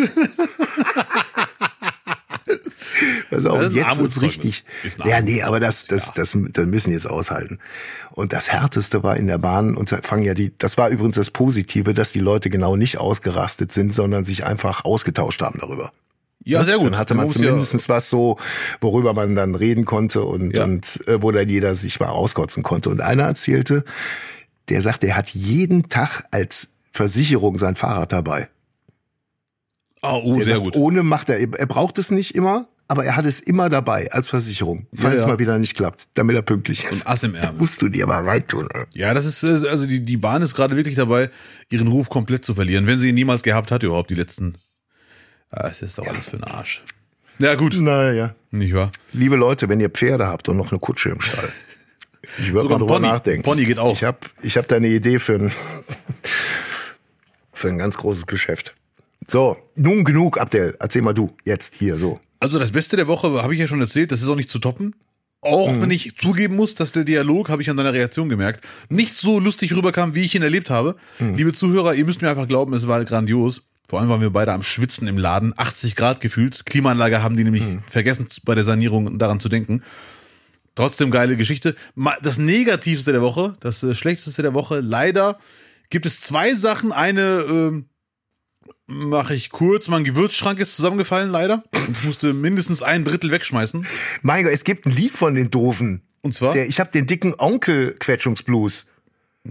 Ist ein jetzt wird's richtig. Ja, nee, aber das, das, das, das müssen jetzt aushalten. Und das Härteste war in der Bahn, und fangen ja die, das war übrigens das Positive, dass die Leute genau nicht ausgerastet sind, sondern sich einfach ausgetauscht haben darüber. Ja, sehr gut. Dann hatte man muss ja- zumindest was so, worüber man dann reden konnte und, Ja. und äh, wo dann jeder sich mal auskotzen konnte. Und einer erzählte, der sagte, er hat jeden Tag als Versicherung sein Fahrrad dabei. Ah, oh, Der sehr sagt, gut. ohne macht er, er braucht es nicht immer, aber er hat es immer dabei als Versicherung, falls Ja, ja. mal wieder nicht klappt, damit er pünktlich ist. Ein Ass im Ärmel. Musst du dir mal reintun, ey. Ja, das ist, äh, also die, die Bahn ist gerade wirklich dabei, ihren Ruf komplett zu verlieren, wenn sie ihn niemals gehabt hat, überhaupt die letzten. Ah, es ist doch alles für den Arsch. Ja, gut, Naja. nicht wahr? Liebe Leute, wenn ihr Pferde habt und noch eine Kutsche im Stall. <laughs> Ich würde mal drüber Pony. nachdenken. Pony geht auch. Ich habe ich hab da eine Idee für ein, <laughs> für ein ganz großes Geschäft. So, nun genug, Abdel. Erzähl mal du, jetzt, hier, so. Also das Beste der Woche habe ich ja schon erzählt, das ist auch nicht zu toppen. Auch wenn ich zugeben muss, dass der Dialog, habe ich an deiner Reaktion gemerkt, nicht so lustig rüberkam, wie ich ihn erlebt habe. Liebe Zuhörer, ihr müsst mir einfach glauben, es war grandios. Vor allem waren wir beide am Schwitzen im Laden, 80 Grad gefühlt. Klimaanlage haben die nämlich vergessen, bei der Sanierung daran zu denken. Trotzdem geile Geschichte. Das Negativste der Woche, das äh, Schlechteste der Woche, leider gibt es zwei Sachen. Eine ähm, mache ich kurz. Mein Gewürzschrank ist zusammengefallen, leider. Ich musste mindestens ein Drittel wegschmeißen. Mein Gott, es gibt ein Lied von den Doofen. Und zwar? Der, ich habe den dicken Onkel Quetschungsblues.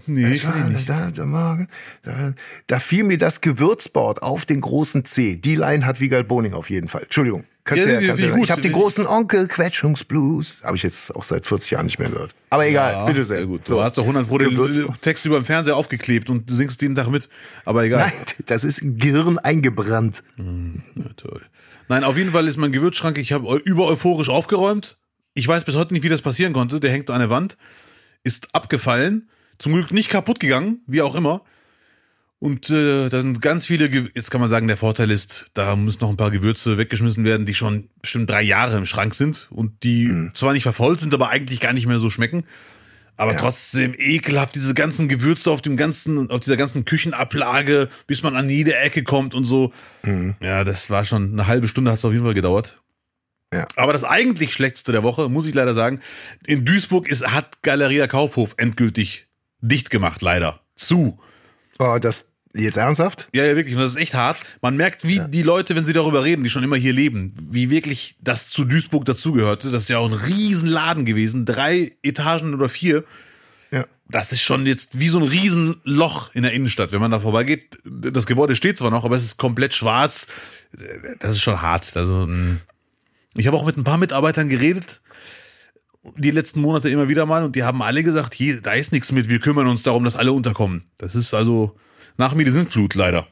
Nee, Es war da, da, Morgen, da, da fiel mir das Gewürzboard auf den großen C. Die Line hat Wiegald Boning auf jeden Fall. Entschuldigung. Kannst Ja, ja, nee, kannst ja, ich habe den großen Onkel Quetschungsblues. Habe ich jetzt auch seit 40 Jahren nicht mehr gehört. Aber egal, Ja, bitte sehr. gut. Du hast doch 100 Pro den. Text über dem Fernseher aufgeklebt und du singst jeden Tag mit. Aber egal. Nein, das ist Gehirn eingebrannt. Ja, toll. Nein, auf jeden Fall ist mein Gewürzschrank, ich habe über euphorisch aufgeräumt. Ich weiß bis heute nicht, wie das passieren konnte. Der hängt an der Wand, ist abgefallen, zum Glück nicht kaputt gegangen, wie auch immer. Und äh, da sind ganz viele, Ge jetzt kann man sagen, der Vorteil ist, da müssen noch ein paar Gewürze weggeschmissen werden, die schon bestimmt drei Jahre im Schrank sind und die zwar nicht verfault sind, aber eigentlich gar nicht mehr so schmecken. Aber trotzdem ekelhaft, diese ganzen Gewürze auf dem ganzen, auf dieser ganzen Küchenablage, bis man an jede Ecke kommt und so. Ja, das war schon eine halbe Stunde hat es auf jeden Fall gedauert. Ja. Aber das eigentlich schlechteste der Woche, muss ich leider sagen, in Duisburg ist, hat Galeria Kaufhof endgültig dicht gemacht, leider. Zu. Oh, das jetzt ernsthaft? Ja, ja, wirklich. Das ist echt hart. Man merkt, wie die Leute, wenn sie darüber reden, die schon immer hier leben, wie wirklich das zu Duisburg dazugehörte. Das ist ja auch ein Riesenladen gewesen. Drei Etagen oder vier. Ja. Das ist schon jetzt wie so ein Riesenloch in der Innenstadt. Wenn man da vorbeigeht, das Gebäude steht zwar noch, aber es ist komplett schwarz. Das ist schon hart. Also, mh. ich habe auch mit ein paar Mitarbeitern geredet, die letzten Monate immer wieder mal, und die haben alle gesagt, hier, da ist nichts mit, wir kümmern uns darum, dass alle unterkommen. Das ist also nach mir die Sintflut leider.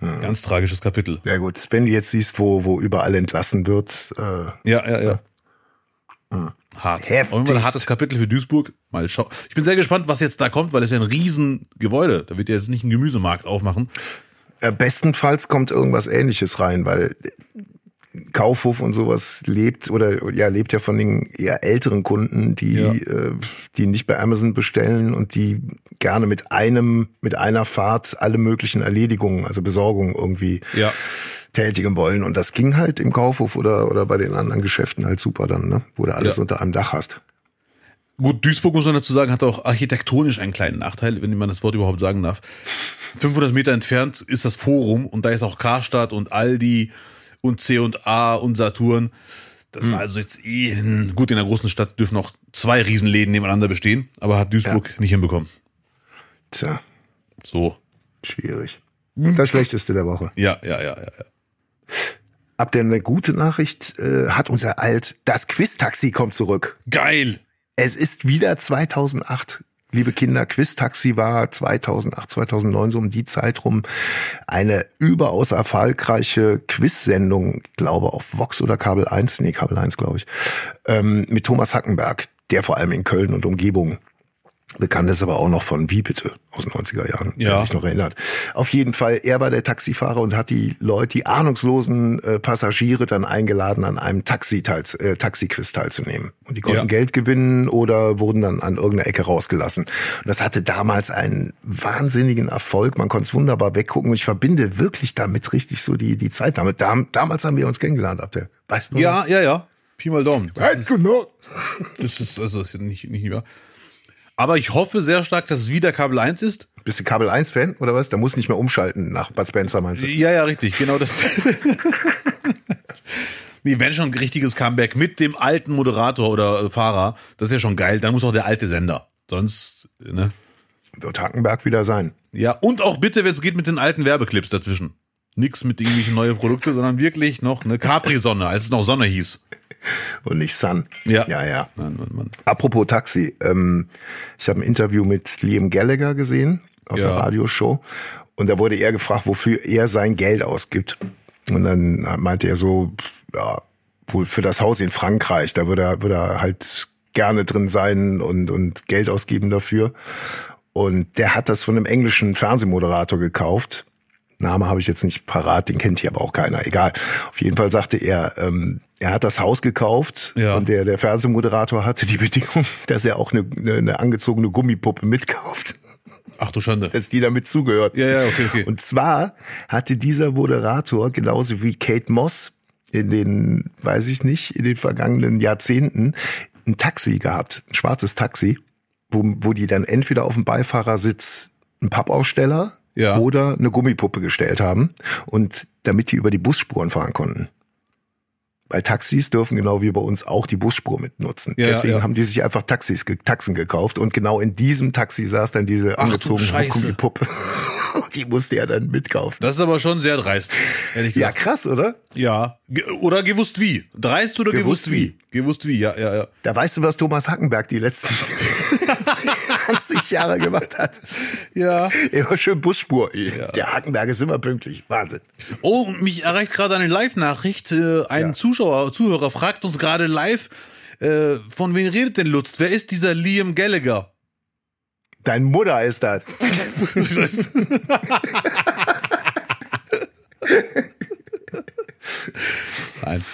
Ganz tragisches Kapitel. Ja gut, wenn du jetzt siehst, wo, wo überall entlassen wird, äh, Ja, ja, ja. Hart. Auf jeden Fall ein hartes Kapitel für Duisburg. Mal schau. Ich bin sehr gespannt, was jetzt da kommt, weil es ja ein Riesengebäude. Da wird ja jetzt nicht ein Gemüsemarkt aufmachen. Äh, bestenfalls kommt irgendwas ähnliches rein, weil Kaufhof und sowas lebt oder ja lebt ja von den eher älteren Kunden, die Ja. äh, die nicht bei Amazon bestellen und die gerne mit einem mit einer Fahrt alle möglichen Erledigungen, also Besorgungen irgendwie Ja. tätigen wollen und das ging halt im Kaufhof oder oder bei den anderen Geschäften halt super dann, ne, wo du alles Ja. unter einem Dach hast. Gut, Duisburg muss man dazu sagen, hat auch architektonisch einen kleinen Nachteil, wenn man das Wort überhaupt sagen darf. 500 Meter entfernt ist das Forum und da ist auch Karstadt und Aldi und C&A und Saturn. Das war also jetzt eh, gut, in der großen Stadt dürfen auch zwei Riesenläden nebeneinander bestehen, aber hat Duisburg nicht hinbekommen. Tja, So. schwierig. Das schlechteste der Woche. Ja, ja, ja, ja. ja. Ab der eine gute Nachricht äh, hat unser Alt, das Quiz-Taxi kommt zurück. Geil! Es ist wieder 2008. Liebe Kinder, Quiz-Taxi war 2008, 2009 so um die Zeit rum eine überaus erfolgreiche Quiz-Sendung, glaube auf Vox oder Kabel 1, nee, Kabel 1 glaube ich, ähm, mit Thomas Hackenberg, der vor allem in Köln und Umgebung bekannt ist, aber auch noch von Wie bitte aus den 90er Jahren, wer Ja. sich noch erinnert. Auf jeden Fall, er war der Taxifahrer und hat die Leute, die ahnungslosen äh, Passagiere dann eingeladen, an einem Taxi teil, äh, Taxi-Quiz teilzunehmen. Und die konnten Ja. Geld gewinnen oder wurden dann an irgendeiner Ecke rausgelassen. Und das hatte damals einen wahnsinnigen Erfolg. Man konnte es wunderbar weggucken. Und ich verbinde wirklich damit richtig so die, die Zeit damit. Dam, damals haben wir uns kennengelernt, habt ihr? Weißt du? Ja, ja, ja. Pi mal Daumen. Das genau. Das ist also das ist nicht, nicht mehr. Aber ich hoffe sehr stark, dass es wieder Kabel 1 ist. Bist du Kabel 1 Fan oder was? Da muss nicht mehr umschalten nach Bud Spencer, meinst du? Ja, ja, richtig, genau das. <laughs> nee, wenn schon ein richtiges Comeback mit dem alten Moderator oder äh, Fahrer, das ist ja schon geil, dann muss auch der alte Sender. Sonst, ne? Wird Hackenberg wieder sein. Ja, und auch bitte, wenn es geht, mit den alten Werbeclips dazwischen. Nix mit irgendwelchen neue Produkte, sondern wirklich noch eine Capri-Sonne, als es noch Sonne hieß. Und nicht Sun. Ja. Ja, ja. Mann, Mann, Mann. Apropos Taxi, ähm, ich habe ein Interview mit Liam Gallagher gesehen aus Ja. einer Radioshow und da wurde er gefragt, wofür er sein Geld ausgibt. Und dann meinte er so, ja, wohl für das Haus in Frankreich, da würde er, würde er halt gerne drin sein und, und Geld ausgeben dafür. Und der hat das von einem englischen Fernsehmoderator gekauft. Name habe ich jetzt nicht parat, den kennt hier aber auch keiner. Egal. Auf jeden Fall sagte er, ähm, er hat das Haus gekauft Ja. und der, der Fernsehmoderator hatte die <laughs> Bedingung, dass er auch eine, eine, eine angezogene Gummipuppe mitkauft, Ach du Schande. dass die damit zugehört. Ja, ja, okay, okay. Und zwar hatte dieser Moderator genauso wie Kate Moss in den, weiß ich nicht, in den vergangenen Jahrzehnten ein Taxi gehabt, ein schwarzes Taxi, wo, wo die dann entweder auf dem Beifahrersitz einen Pappaufsteller Ja. oder eine Gummipuppe gestellt haben und damit die über die Busspuren fahren konnten. Weil Taxis dürfen genau wie bei uns auch die Busspur mitnutzen. Ja, Deswegen ja. haben die sich einfach Taxis, Taxen gekauft und genau in diesem Taxi saß dann diese angezogene. Gummipuppe. <laughs> Die musste er dann mitkaufen. Das ist aber schon sehr dreist. Ehrlich Ja, gesagt. krass, oder? Ja. Ge oder gewusst wie. Dreist oder gewusst, Gewusst wie. Gewusst wie, ja, ja, ja. Da weißt du, was Thomas Hackenberg die letzten <laughs> <laughs> 20 Jahre gemacht hat. Ja. Immer schön Busspur. Der Hackenberg ist immer pünktlich. Wahnsinn. Oh, und mich erreicht gerade eine Live-Nachricht. Äh, ein Zuschauer, Zuhörer fragt uns gerade live, äh, von wem redet denn Lutz? Wer ist dieser Liam Gallagher? Dein Mutter ist das. Nein.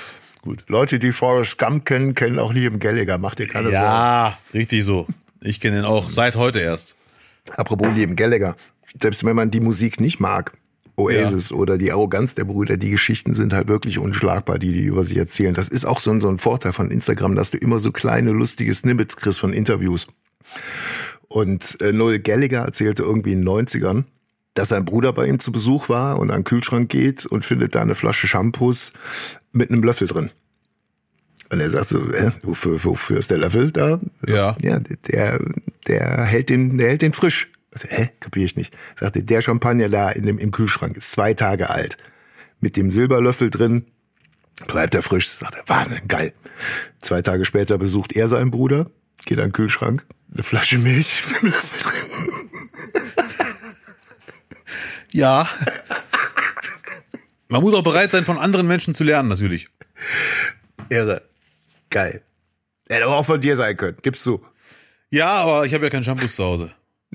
Gut. Leute, die Forrest Gump kennen, kennen auch Liam Gallagher. Macht dir keine Sorgen. Ja, richtig so. Ich kenne ihn auch seit heute erst. Apropos Liam Gallagher. Selbst wenn man die Musik nicht mag, Oasis oder die Arroganz der Brüder, die Geschichten sind halt wirklich unschlagbar, die die über sie erzählen. Das ist auch so ein, so ein Vorteil von Instagram, dass du immer so kleine, lustige Snippets kriegst von Interviews. Und äh, Noel Gallagher erzählte irgendwie in den 90ern, dass sein Bruder bei ihm zu Besuch war und an den Kühlschrank geht und findet da eine Flasche Shampoos mit einem Löffel drin. Und er sagt so, äh, wofür, wofür ist der Löffel da? Ja. Ja, der, der hält den, der hält den frisch. Also, hä, kapier ich nicht. Sagte, der Champagner da in dem, im Kühlschrank ist zwei Tage alt. Mit dem Silberlöffel drin bleibt er frisch. Sagt er, Wahnsinn, geil. Zwei Tage später besucht er seinen Bruder, geht an den Kühlschrank, eine Flasche Milch <laughs> mit dem Löffel drin. Ja. Man muss auch bereit sein, von anderen Menschen zu lernen, natürlich. Irre. Geil. Hätte aber auch von dir sein können. Gibst du? Ja, aber ich habe ja keinen Shampoos zu Hause.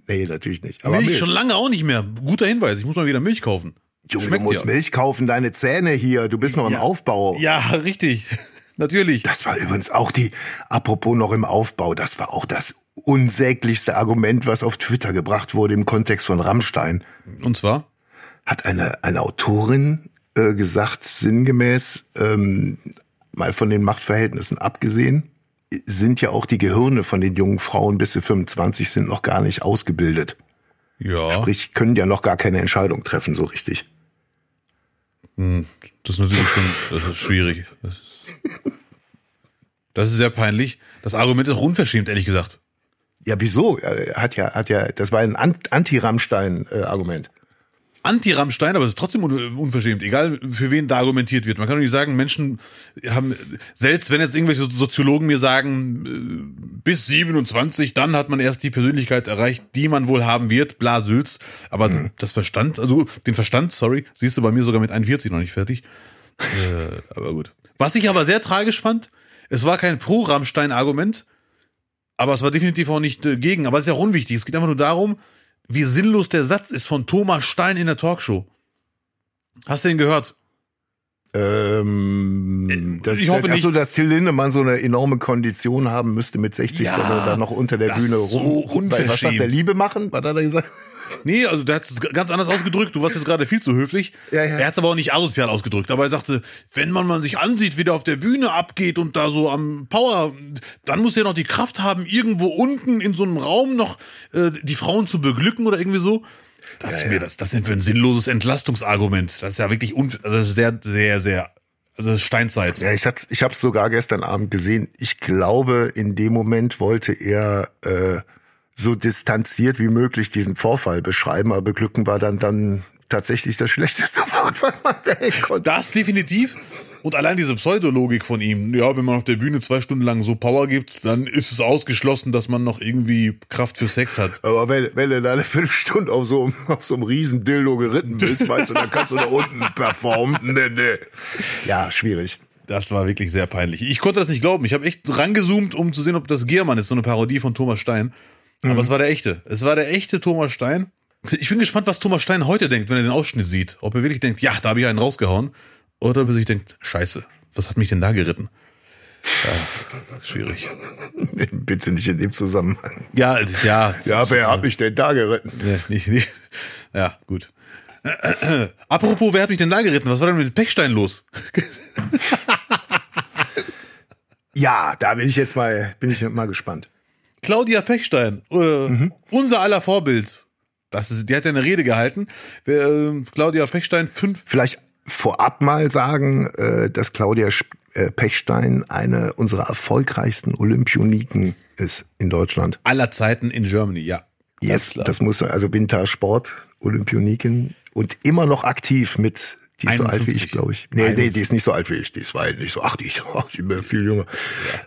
Nee, natürlich nicht. Aber Milch, Milch. schon lange auch nicht mehr. Guter Hinweis, ich muss mal wieder Milch kaufen. Junge, Schmeckt du musst ja. Milch kaufen, deine Zähne hier. Du bist noch im Aufbau. Ja, richtig. <laughs> Natürlich. Das war übrigens auch die, apropos noch im Aufbau, das war auch das unsäglichste Argument, was auf Twitter gebracht wurde im Kontext von Rammstein. Und zwar? Hat eine, eine Autorin äh, gesagt, sinngemäß, ähm, mal von den Machtverhältnissen abgesehen, sind ja auch die Gehirne von den jungen Frauen bis sie 25 sind noch gar nicht ausgebildet. Ja. Sprich, können ja noch gar keine Entscheidung treffen, so richtig. Das ist natürlich schon, das ist schwierig. Das ist, das ist sehr peinlich. Das Argument ist unverschämt, ehrlich gesagt. Ja, wieso? Hat ja, hat ja, das war ein Ant- Anti-Rammstein-Argument. Anti-Rammstein, aber es ist trotzdem un unverschämt, egal für wen da argumentiert wird. Man kann doch nicht sagen, Menschen haben, selbst wenn jetzt irgendwelche Soziologen mir sagen, äh, bis 27, dann hat man erst die Persönlichkeit erreicht, die man wohl haben wird, bla Sülz. Aber das Verstand, also den Verstand, sorry, siehst du bei mir sogar mit 41 noch nicht fertig. äh, aber gut. Was ich aber sehr tragisch fand, es war kein Pro-Rammstein-Argument, aber es war definitiv auch nicht äh, gegen. Aber es ist ja auch unwichtig. Es geht einfach nur darum, wie sinnlos der Satz ist von Thomas Stein in der Talkshow. Hast du den gehört? Ähm, das, Äh, ich hoffe nicht. dass Till Lindemann so eine enorme Kondition haben müsste mit 60, Ja, dass er da noch unter der das Bühne so rum. Was sagt der. Liebe machen? Was hat er gesagt? Nee, also der hat es ganz anders ausgedrückt. Du warst jetzt gerade viel zu höflich. Ja, ja. Er hat es aber auch nicht asozial ausgedrückt. Aber er sagte, wenn man mal sich ansieht, wie der auf der Bühne abgeht und da so am Power, dann muss er noch die Kraft haben, irgendwo unten in so einem Raum noch äh, die Frauen zu beglücken oder irgendwie so. Das ist mir das, das sind für ein sinnloses Entlastungsargument. Das ist ja wirklich un, also das ist sehr, sehr, sehr, also das ist Steinzeit. Ja, ich hab's, ich hab's sogar gestern Abend gesehen. Ich glaube, in dem Moment wollte er äh, so distanziert wie möglich diesen Vorfall beschreiben, aber beglücken war dann dann tatsächlich das schlechteste <laughs> Wort, was man wählen konnte. Das definitiv. Und allein diese Pseudologik von ihm, ja, wenn man auf der Bühne zwei Stunden lang so Power gibt, dann ist es ausgeschlossen, dass man noch irgendwie Kraft für Sex hat. Aber wenn, wenn du da eine Viertelstunde auf so, einem- auf so einem riesen Dildo geritten bist, weißt du, dann kannst du da unten performen. Nee, nee. Ja, schwierig. Das war wirklich sehr peinlich. Ich konnte das nicht glauben. Ich habe echt rangezoomt, um zu sehen, ob das Giermann ist, so eine Parodie von Thomas Stein. Aber es war der echte. Es war der echte Thomas Stein. Ich bin gespannt, was Thomas Stein heute denkt, wenn er den Ausschnitt sieht. Ob er wirklich denkt, ja, da habe ich einen rausgehauen. Oder ob er sich denkt, scheiße, was hat mich denn da geritten? Ja, schwierig. <laughs> Bitte nicht in dem Zusammenhang. Ja, ja. Ja, wer hat mich denn da geritten? Nee, nicht, nicht. Ja, gut. <clears throat> Apropos, wer hat mich denn da geritten? Was war denn mit Pechstein los? <laughs> Ja, da bin ich jetzt mal, bin ich mal gespannt. Claudia Pechstein, äh, unser aller Vorbild. Das ist, die hat ja eine Rede gehalten. Äh, Claudia Pechstein, fünf. Vielleicht vorab mal sagen, äh, dass Claudia äh, Pechstein eine unserer erfolgreichsten Olympioniken ist in Deutschland. aller Zeiten in Germany, ja. Yes, das muss also Wintersport, Olympioniken und immer noch aktiv mit die ist so alt wie 51. ich, glaube ich. Nee, nee, die ist nicht so alt wie ich. Die ist weit nicht so, ach, die, ach, die bin viel jünger.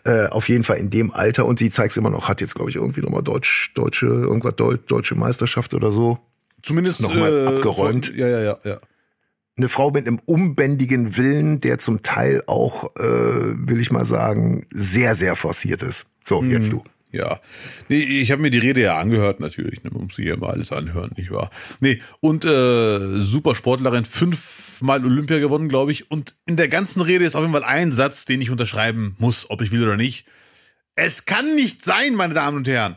Äh, auf jeden Fall in dem Alter und sie zeigt immer noch, hat jetzt, glaube ich, irgendwie nochmal Deutsch, deutsche, irgendwas Deu deutsche Meisterschaft oder so. Zumindest Noch mal äh, abgeräumt. von- Ja, ja, ja, ja. Eine Frau mit einem unbändigen Willen, der zum Teil auch, äh, will ich mal sagen, sehr, sehr forciert ist. So, jetzt du. Ja. Nee, ich habe mir die Rede ja angehört, natürlich. Ne, man muss sich ja mal alles anhören, nicht wahr? Nee, und äh, super Sportlerin, fünfmal Olympia gewonnen, glaube ich. Und in der ganzen Rede ist auf jeden Fall ein Satz, den ich unterschreiben muss, ob ich will oder nicht. Es kann nicht sein, meine Damen und Herren,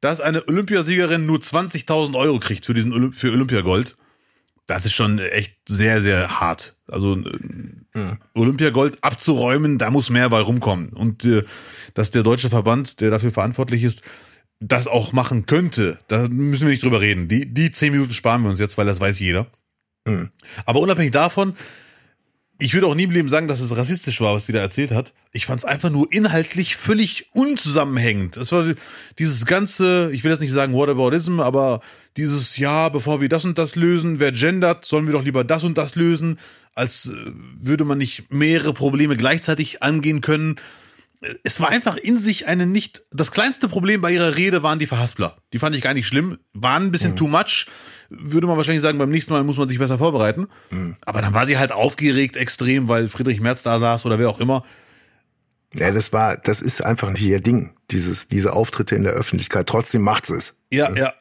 dass eine Olympiasiegerin nur 20.000 Euro kriegt für diesen Olymp für Olympiagold. Das ist schon echt sehr, sehr hart. Also äh, Olympiagold abzuräumen, da muss mehr bei rumkommen. Und äh, dass der deutsche Verband, der dafür verantwortlich ist, das auch machen könnte, da müssen wir nicht drüber reden. Die, die zehn Minuten sparen wir uns jetzt, weil das weiß jeder. Aber unabhängig davon, ich würde auch nie im Leben sagen, dass es rassistisch war, was die da erzählt hat. Ich fand es einfach nur inhaltlich völlig unzusammenhängend. Es war dieses ganze, ich will jetzt nicht sagen Whataboutism, aber dieses, ja, bevor wir das und das lösen, wer gendert, sollen wir doch lieber das und das lösen, als äh, würde man nicht mehrere Probleme gleichzeitig angehen können. Es war einfach in sich eine nicht, das kleinste Problem bei ihrer Rede waren die Verhaspler. Die fand ich gar nicht schlimm, waren ein bisschen too much. Würde man wahrscheinlich sagen, beim nächsten Mal muss man sich besser vorbereiten. Aber dann war sie halt aufgeregt extrem, weil Friedrich Merz da saß oder wer auch immer. Ja, das war, das ist einfach nicht ihr Ding, dieses, diese Auftritte in der Öffentlichkeit. Trotzdem macht sie es. Ja, ja.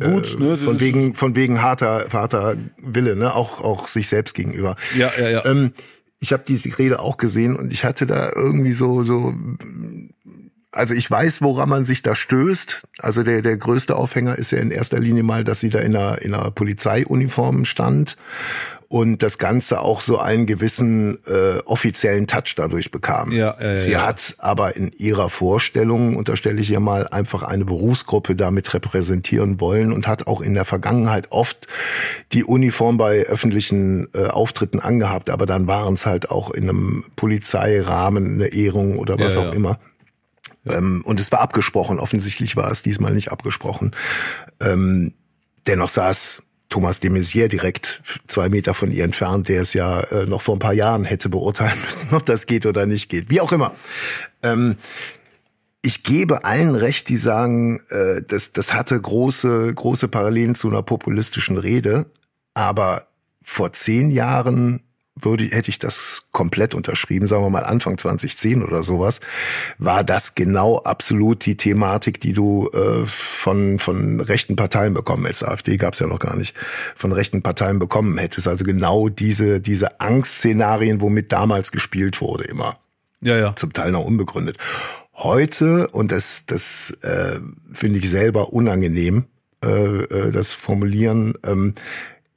Gut, ne? Von wegen, von wegen harter, harter Wille, ne? Auch, auch sich selbst gegenüber. Ja, ja, ja. Ähm, ich habe diese Rede auch gesehen und ich hatte da irgendwie so, so, also ich weiß, woran man sich da stößt. Also der, der größte Aufhänger ist ja in erster Linie mal, dass sie da in einer, in einer Polizeiuniform stand und das Ganze auch so einen gewissen äh, offiziellen Touch dadurch bekam. Ja, ja, sie ja. hat aber in ihrer Vorstellung, unterstelle ich ihr mal, einfach eine Berufsgruppe damit repräsentieren wollen und hat auch in der Vergangenheit oft die Uniform bei öffentlichen äh, Auftritten angehabt, aber dann waren es halt auch in einem Polizeirahmen eine Ehrung oder was Ja, auch ja. immer. Ähm, und es war abgesprochen. Offensichtlich war es diesmal nicht abgesprochen. Ähm, dennoch saß Thomas de Maizière direkt zwei Meter von ihr entfernt, der es ja äh, noch vor ein paar Jahren hätte beurteilen <laughs> müssen, ob das geht oder nicht geht. Wie auch immer. Ähm, ich gebe allen recht, die sagen, äh, das, das hatte große, große Parallelen zu einer populistischen Rede. Aber vor zehn Jahren würde, hätte ich das komplett unterschrieben, sagen wir mal Anfang 2010 oder sowas, war das genau absolut die Thematik, die du äh, von, von rechten Parteien bekommen hättest. AfD gab es ja noch gar nicht, von rechten Parteien bekommen hättest. Also genau diese, diese Angstszenarien, womit damals gespielt wurde, immer Ja, ja. zum Teil noch unbegründet. Heute, und das, das äh, finde ich selber unangenehm, äh, äh, das Formulieren, ähm,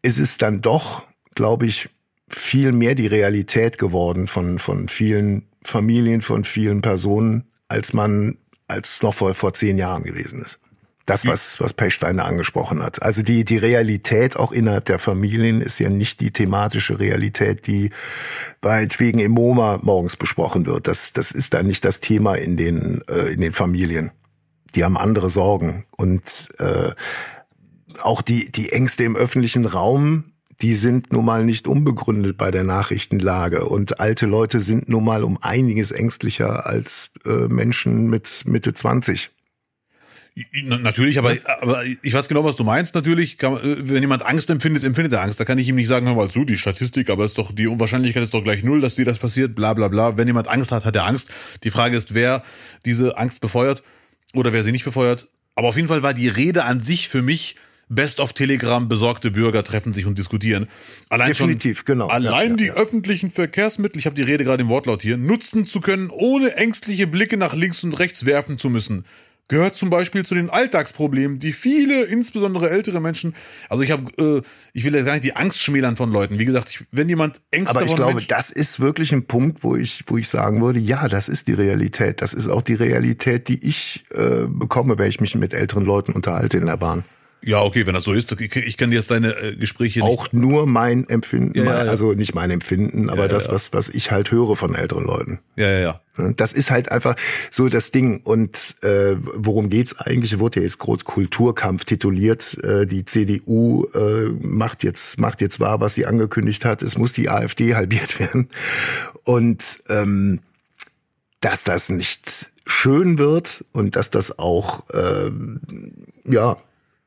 ist es dann doch, glaube ich, viel mehr die Realität geworden von, von vielen Familien, von vielen Personen, als man, als es noch vor, vor zehn Jahren gewesen ist. Das, was, was Pechstein da angesprochen hat. Also die, die Realität auch innerhalb der Familien ist ja nicht die thematische Realität, die meinetwegen im MoMA morgens besprochen wird. Das, das ist da nicht das Thema in den, äh, in den Familien. Die haben andere Sorgen. Und äh, auch die, die Ängste im öffentlichen Raum, die sind nun mal nicht unbegründet bei der Nachrichtenlage. Und alte Leute sind nun mal um einiges ängstlicher als äh, Menschen mit Mitte 20. Na- Natürlich, aber, aber ich weiß genau, was du meinst. Natürlich, kann, äh, wenn jemand Angst empfindet, empfindet er Angst. Da kann ich ihm nicht sagen, hör mal zu, die Statistik, aber ist doch, die Unwahrscheinlichkeit ist doch gleich null, dass dir das passiert, bla bla bla. Wenn jemand Angst hat, hat er Angst. Die Frage ist, wer diese Angst befeuert oder wer sie nicht befeuert. Aber auf jeden Fall war die Rede an sich für mich Best of Telegram besorgte Bürger treffen sich und diskutieren. Allein Definitiv, schon, genau. Allein Ja, die ja, öffentlichen Verkehrsmittel, ich habe die Rede gerade im Wortlaut hier, nutzen zu können, ohne ängstliche Blicke nach links und rechts werfen zu müssen. Gehört zum Beispiel zu den Alltagsproblemen, die viele, insbesondere ältere Menschen, also ich habe, äh, ich will jetzt gar nicht die Angst schmälern von Leuten. Wie gesagt, ich, wenn jemand Ängste Aber ich glaube, Menschen- das ist wirklich ein Punkt, wo ich, wo ich sagen würde, ja, das ist die Realität. Das ist auch die Realität, die ich äh, bekomme, wenn ich mich mit älteren Leuten unterhalte in der Bahn. Ja, okay, wenn das so ist, ich, ich kann dir jetzt deine äh, Gespräche nicht Auch nur mein Empfinden, Ja, ja, ja. also nicht mein Empfinden, aber das, was, was ich halt höre von älteren Leuten. Ja, ja, ja. Das ist halt einfach so das Ding. Und äh, worum geht's eigentlich? Wurde ja jetzt groß Kulturkampf tituliert. Äh, die CDU äh, macht jetzt macht jetzt wahr, was sie angekündigt hat. Es muss die AfD <laughs> halbiert werden. Und ähm, dass das nicht schön wird und dass das auch ähm, ja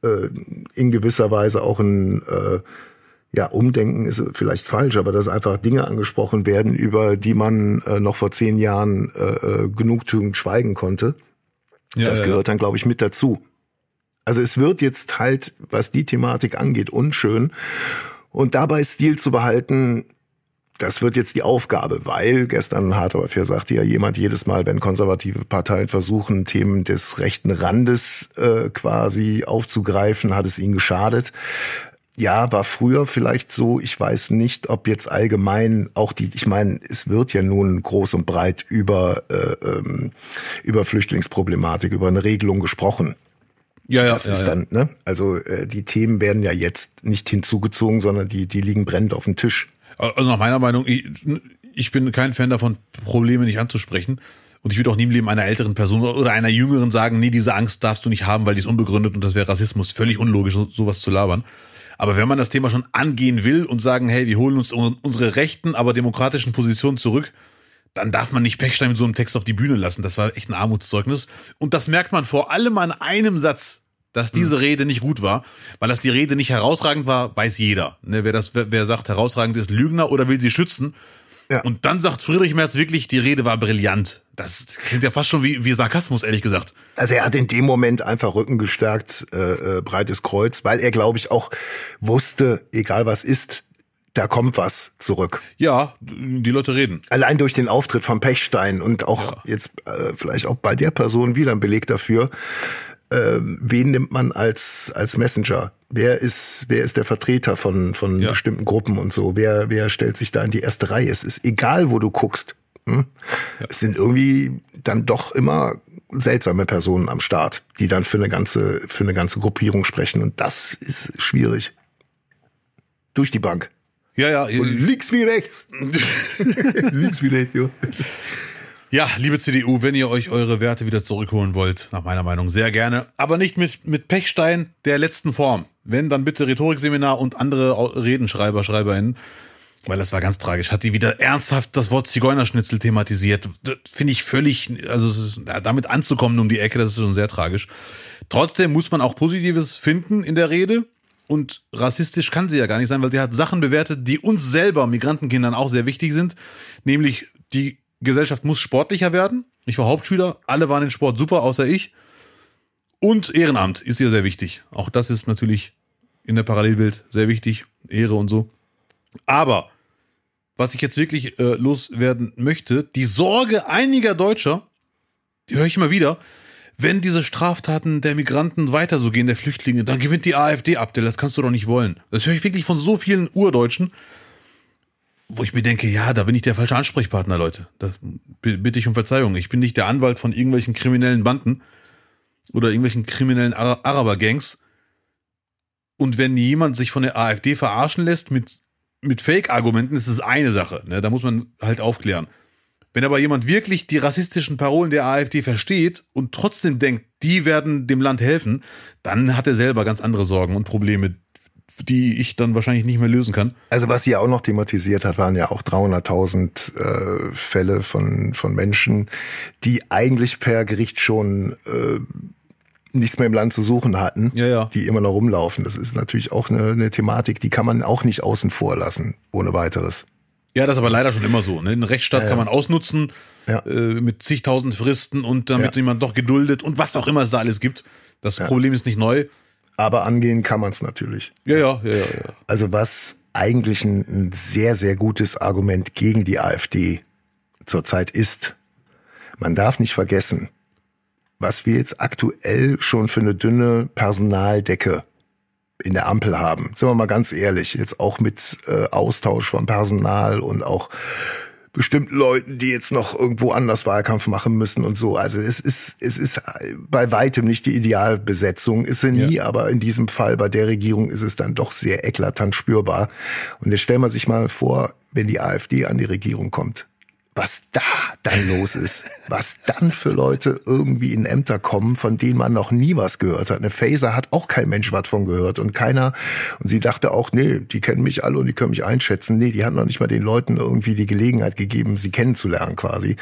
äh, in gewisser Weise auch ein äh, ja, Umdenken ist vielleicht falsch, aber dass einfach Dinge angesprochen werden, über die man äh, noch vor zehn Jahren äh, äh, genugtuend schweigen konnte. ja das ja, gehört dann, glaube ich, mit dazu. Also es wird jetzt halt, was die Thematik angeht, unschön. Und dabei Stil zu behalten, das wird jetzt die Aufgabe, weil gestern hart aber fair sagte ja jemand jedes Mal, wenn konservative Parteien versuchen, Themen des rechten Randes äh, quasi aufzugreifen, hat es ihnen geschadet. Ja, war früher vielleicht so. Ich weiß nicht, ob jetzt allgemein auch die, ich meine, es wird ja nun groß und breit über, äh, ähm, über Flüchtlingsproblematik, über eine Regelung gesprochen. ja, ja, Das ja, ist ja. dann, ne? Also äh, die Themen werden ja jetzt nicht hinzugezogen, sondern die, die liegen brennend auf dem Tisch. Also nach meiner Meinung, ich, ich bin kein Fan davon, Probleme nicht anzusprechen. Und ich würde auch nie im Leben einer älteren Person oder einer jüngeren sagen, nee, diese Angst darfst du nicht haben, weil die ist unbegründet und das wäre Rassismus. Völlig unlogisch, so- sowas zu labern. Aber wenn man das Thema schon angehen will und sagen, hey, wir holen uns un- unsere rechten, aber demokratischen Positionen zurück, dann darf man nicht Pechstein mit so einem Text auf die Bühne lassen. Das war echt ein Armutszeugnis. Und das merkt man vor allem an einem Satz, dass diese Hm. Rede nicht gut war, weil dass die Rede nicht herausragend war, weiß jeder. Ne, wer das, wer, wer sagt, herausragend ist Lügner oder will sie schützen. Ja. Und dann sagt Friedrich Merz wirklich, die Rede war brillant. Das klingt ja fast schon wie, wie Sarkasmus, ehrlich gesagt. Also er hat in dem Moment einfach Rücken gestärkt, äh, äh, breites Kreuz, weil er, glaube ich, auch wusste, egal was ist, da kommt was zurück. Ja, die Leute reden. Allein durch den Auftritt von Pechstein und auch jetzt äh, vielleicht auch bei der Person wieder ein Beleg dafür, ähm, wen nimmt man als als Messenger? Wer ist wer ist der Vertreter von von Ja. bestimmten Gruppen und so? Wer wer stellt sich da in die erste Reihe? Es ist egal, wo du guckst. Hm? Es sind irgendwie dann doch immer seltsame Personen am Start, die dann für eine ganze für eine ganze Gruppierung sprechen und das ist schwierig. Durch die Bank. Ja, ja. Und links wie rechts. <laughs> links wie rechts, jo. Ja, liebe CDU, wenn ihr euch eure Werte wieder zurückholen wollt, nach meiner Meinung sehr gerne, aber nicht mit, mit Pechstein der letzten Form. Wenn, dann bitte Rhetorikseminar und andere Redenschreiber, SchreiberInnen, weil das war ganz tragisch. Hat die wieder ernsthaft das Wort Zigeunerschnitzel thematisiert. Das finde ich völlig, also damit anzukommen um die Ecke, das ist schon sehr tragisch. Trotzdem muss man auch Positives finden in der Rede. Und rassistisch kann sie ja gar nicht sein, weil sie hat Sachen bewertet, die uns selber, Migrantenkindern, auch sehr wichtig sind. Nämlich die Gesellschaft muss sportlicher werden. Ich war Hauptschüler, alle waren in Sport super, außer ich. Und Ehrenamt ist ihr sehr wichtig. Auch das ist natürlich in der Parallelwelt sehr wichtig. Ehre und so. Aber was ich jetzt wirklich äh, loswerden möchte, die Sorge einiger Deutscher, die höre ich immer wieder, wenn diese Straftaten der Migranten weiter so gehen, der Flüchtlinge, dann gewinnt die AfD ab, das kannst du doch nicht wollen. Das höre ich wirklich von so vielen Urdeutschen, wo ich mir denke, ja, da bin ich der falsche Ansprechpartner, Leute. Da bitte ich um Verzeihung. Ich bin nicht der Anwalt von irgendwelchen kriminellen Banden oder irgendwelchen kriminellen Ara Araber-Gangs. Und wenn jemand sich von der AfD verarschen lässt mit, mit Fake-Argumenten, ist es eine Sache. Ne? Da muss man halt aufklären. Wenn aber jemand wirklich die rassistischen Parolen der AfD versteht und trotzdem denkt, die werden dem Land helfen, dann hat er selber ganz andere Sorgen und Probleme, die ich dann wahrscheinlich nicht mehr lösen kann. Also was sie ja auch noch thematisiert hat, waren ja auch 300.000 äh, Fälle von, von Menschen, die eigentlich per Gericht schon äh, nichts mehr im Land zu suchen hatten, Ja, ja. die immer noch rumlaufen. Das ist natürlich auch eine, eine Thematik, die kann man auch nicht außen vor lassen, ohne weiteres. Ja, das ist aber leider schon immer so. Ne? Einen Rechtsstaat kann man ausnutzen Ja. äh, mit zigtausend Fristen und damit Ja. jemand doch geduldet und was auch immer es da alles gibt. Das Problem ist nicht neu. Aber angehen kann man es natürlich. Ja, ja, ja, ja. ja. Also was eigentlich ein, ein sehr, sehr gutes Argument gegen die AfD zurzeit ist, man darf nicht vergessen, was wir jetzt aktuell schon für eine dünne Personaldecke in der Ampel haben. Sind wir mal ganz ehrlich, jetzt auch mit äh, Austausch von Personal und auch bestimmten Leuten, die jetzt noch irgendwo anders Wahlkampf machen müssen und so. Also es ist, es ist bei weitem nicht die Idealbesetzung, ist sie nie, ja. aber in diesem Fall bei der Regierung ist es dann doch sehr eklatant spürbar. Und jetzt stellen wir sich mal vor, wenn die AfD an die Regierung kommt was da dann los ist, was dann für Leute irgendwie in Ämter kommen, von denen man noch nie was gehört hat. Eine Phaser hat auch kein Mensch was von gehört und keiner. Und sie dachte auch, nee, die kennen mich alle und die können mich einschätzen. Nee, die hat noch nicht mal den Leuten irgendwie die Gelegenheit gegeben, sie kennenzulernen quasi.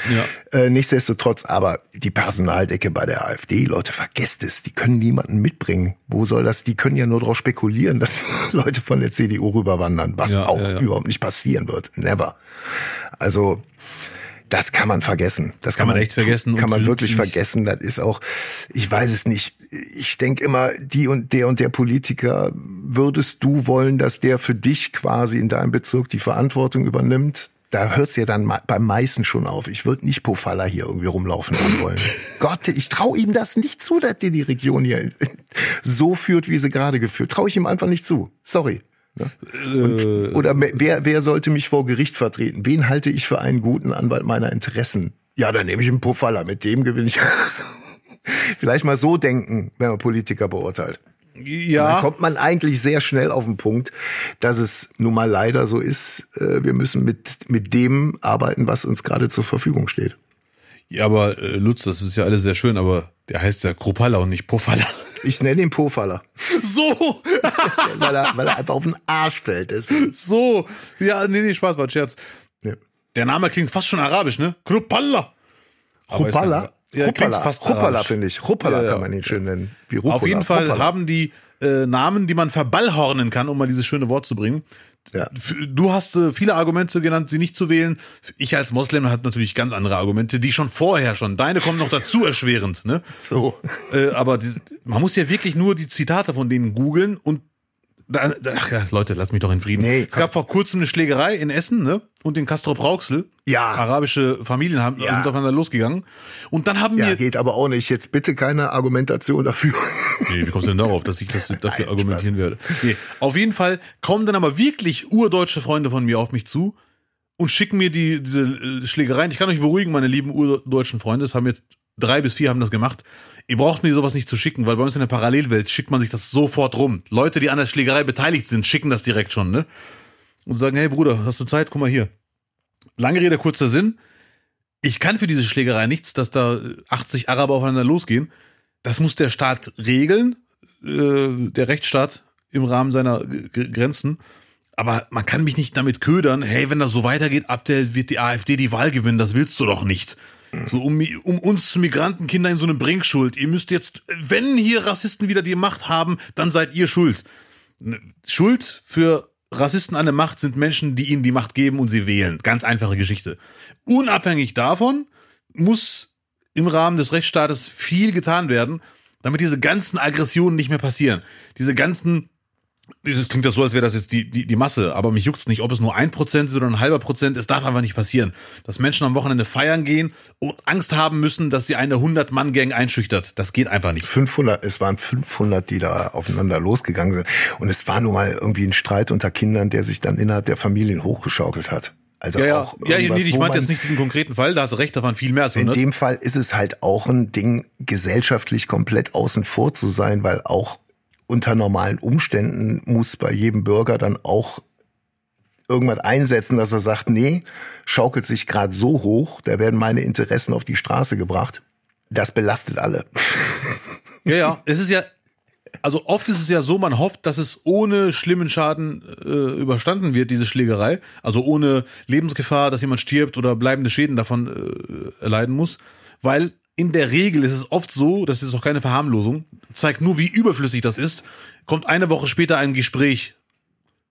Ja. Äh, nichtsdestotrotz, aber die Personaldecke bei der AfD, Leute, vergesst es, die können niemanden mitbringen. Wo soll das? Die können ja nur darauf spekulieren, dass <laughs> Leute von der CDU rüberwandern, was ja, auch ja, überhaupt nicht passieren wird. Never. Also das kann man vergessen. Das kann, kann man echt vergessen. Kann man wirklich vergessen. Das ist auch, ich weiß es nicht. Ich denke immer, die und der und der Politiker, würdest du wollen, dass der für dich quasi in deinem Bezirk die Verantwortung übernimmt? Da hört's ja dann beim meisten schon auf. Ich würde nicht Pofalla hier irgendwie rumlaufen wollen. <laughs> Gott, ich traue ihm das nicht zu, dass der die Region hier so führt, wie sie gerade geführt. Traue ich ihm einfach nicht zu. Sorry. Ne? Und, äh. oder wer, wer sollte mich vor Gericht vertreten? Wen halte ich für einen guten Anwalt meiner Interessen? Ja, dann nehme ich einen Puffaller, mit dem gewinne ich alles. <laughs> Vielleicht mal so denken, wenn man Politiker beurteilt. Ja. dann kommt man eigentlich sehr schnell auf den Punkt, dass es nun mal leider so ist, äh, wir müssen mit, mit dem arbeiten, was uns gerade zur Verfügung steht. Ja, aber äh, Lutz, das ist ja alles sehr schön, aber der heißt ja Kropalla und nicht Pofalla. Ich nenne ihn Pofaller. <laughs> So! <laughs> weil, er, weil er einfach auf den Arsch fällt. Deswegen. So! Ja, nee, nee, Spaß, war ein Scherz. Ja. Der Name klingt fast schon arabisch, ne? Kropalla. Kropalla? Ja, Ruppala, fast Ruppala finde ich. Ruppala ja, kann man ihn schön nennen. Auf jeden Fall Ruppala. haben die äh, Namen, die man verballhornen kann, um mal dieses schöne Wort zu bringen, ja. Du hast äh, viele Argumente genannt, sie nicht zu wählen. Ich als Moslem habe natürlich ganz andere Argumente, die schon vorher schon. Deine kommen noch dazu erschwerend, ne? So. Äh, aber die, man muss ja wirklich nur die Zitate von denen googeln und ach ja, Leute, lasst mich doch in Frieden. Nee, es gab vor kurzem eine Schlägerei in Essen, ne? Und in Castro Brauxel. Ja. Arabische Familien haben, ja. sind aufeinander losgegangen. Und dann haben ja, wir. geht aber auch nicht. Jetzt bitte keine Argumentation dafür. <laughs> Nee, wie kommst du denn darauf, dass ich das <laughs> dafür Nein, argumentieren Spaß. werde? Nee, auf jeden Fall kommen dann aber wirklich urdeutsche Freunde von mir auf mich zu und schicken mir die, diese äh, Schlägereien. Ich kann euch beruhigen, meine lieben urdeutschen Freunde. Es haben jetzt drei bis vier haben das gemacht. Ihr braucht mir sowas nicht zu schicken, weil bei uns in der Parallelwelt schickt man sich das sofort rum. Leute, die an der Schlägerei beteiligt sind, schicken das direkt schon, ne? Und sagen, hey Bruder, hast du Zeit? Guck mal hier. Lange Rede, kurzer Sinn. Ich kann für diese Schlägerei nichts, dass da 80 Araber aufeinander losgehen. Das muss der Staat regeln, äh, der Rechtsstaat im Rahmen seiner G Grenzen. Aber man kann mich nicht damit ködern, hey, wenn das so weitergeht, Abdel wird die AfD die Wahl gewinnen, das willst du doch nicht. So um, um uns Migrantenkinder in so eine Bringschuld. Ihr müsst jetzt, wenn hier Rassisten wieder die Macht haben, dann seid ihr schuld. Schuld für Rassisten an der Macht sind Menschen, die ihnen die Macht geben und sie wählen. Ganz einfache Geschichte. Unabhängig davon muss im Rahmen des Rechtsstaates viel getan werden, damit diese ganzen Aggressionen nicht mehr passieren. Diese ganzen es klingt das so, als wäre das jetzt die, die, die Masse, aber mich juckt's nicht, ob es nur ein Prozent ist oder ein halber Prozent. Es darf einfach nicht passieren, dass Menschen am Wochenende feiern gehen und Angst haben müssen, dass sie eine 100-Mann-Gang einschüchtert. Das geht einfach nicht. 500, es waren 500, die da aufeinander losgegangen sind. Und es war nun mal irgendwie ein Streit unter Kindern, der sich dann innerhalb der Familien hochgeschaukelt hat. Also ja, ja. auch ja, nee, ich meinte jetzt nicht diesen konkreten Fall, da hast du recht, da waren viel mehr als 100. In dem Fall ist es halt auch ein Ding, gesellschaftlich komplett außen vor zu sein, weil auch unter normalen Umständen muss bei jedem Bürger dann auch irgendwas einsetzen, dass er sagt, nee, schaukelt sich gerade so hoch, da werden meine Interessen auf die Straße gebracht. Das belastet alle. Ja, ja, es ist ja, also oft ist es ja so, man hofft, dass es ohne schlimmen Schaden äh, überstanden wird, diese Schlägerei. Also ohne Lebensgefahr, dass jemand stirbt oder bleibende Schäden davon äh, erleiden muss. Weil in der Regel ist es oft so, das ist auch keine Verharmlosung, zeigt nur, wie überflüssig das ist, kommt eine Woche später ein Gespräch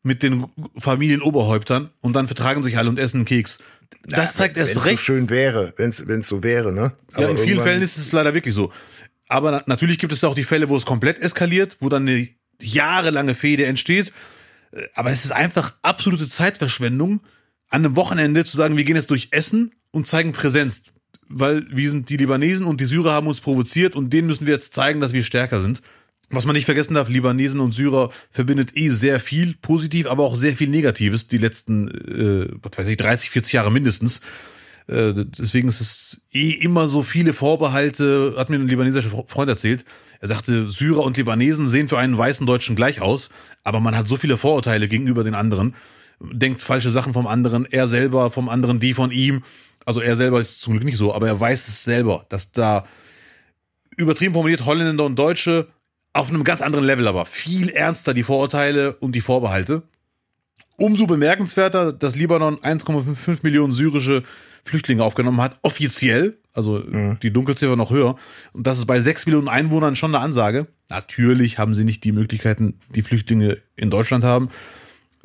mit den Familienoberhäuptern und dann vertragen sich alle und essen einen Keks. Das ja, zeigt erst recht. so schön wäre, wenn es so wäre, ne? Aber ja, in vielen Fällen ist es leider wirklich so. Aber na natürlich gibt es auch die Fälle, wo es komplett eskaliert, wo dann eine jahrelange Fehde entsteht. Äh, Aber es ist einfach absolute Zeitverschwendung, an einem Wochenende zu sagen, wir gehen jetzt durch Essen und zeigen Präsenz. Weil wir sind die Libanesen und die Syrer haben uns provoziert und denen müssen wir jetzt zeigen, dass wir stärker sind. Was man nicht vergessen darf, Libanesen und Syrer verbindet eh sehr viel positiv, aber auch sehr viel Negatives, die letzten, äh, was weiß ich, 30, 40 Jahre mindestens. Äh, deswegen ist es eh immer so viele Vorbehalte, hat mir ein libanesischer Freund erzählt. Er sagte, Syrer und Libanesen sehen für einen weißen Deutschen gleich aus, aber man hat so viele Vorurteile gegenüber den anderen, denkt falsche Sachen vom anderen, er selber vom anderen, die von ihm. Also er selber ist zum Glück nicht so, aber er weiß es selber, dass da übertrieben formuliert Holländer und Deutsche auf einem ganz anderen Level, aber viel ernster die Vorurteile und die Vorbehalte. Umso bemerkenswerter, dass Libanon 1,5 Millionen syrische Flüchtlinge aufgenommen hat, offiziell, also die Dunkelziffer noch höher. Und das ist bei 6 Millionen Einwohnern schon eine Ansage. Natürlich haben sie nicht die Möglichkeiten, die Flüchtlinge in Deutschland haben.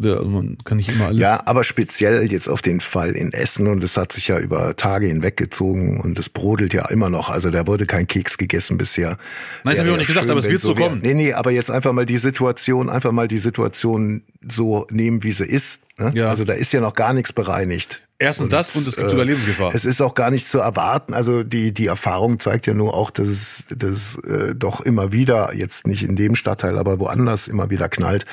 Ja, Also man kann nicht immer alles. Ja, aber speziell jetzt auf den Fall in Essen und es hat sich ja über Tage hinweggezogen und es brodelt ja immer noch. Also da wurde kein Keks gegessen bisher. Nein, das Wäre hab ich auch nicht gesagt, schön, aber es wird so wär. kommen. Nee, nee, aber jetzt einfach mal die Situation, einfach mal die Situation so nehmen, wie sie ist. Ne? Ja. Also da ist ja noch gar nichts bereinigt. Erstens das und es gibt äh, sogar Lebensgefahr. Es ist auch gar nicht zu erwarten. Also die, die Erfahrung zeigt ja nur auch, dass es, dass es äh, doch immer wieder, jetzt nicht in dem Stadtteil, aber woanders immer wieder knallt.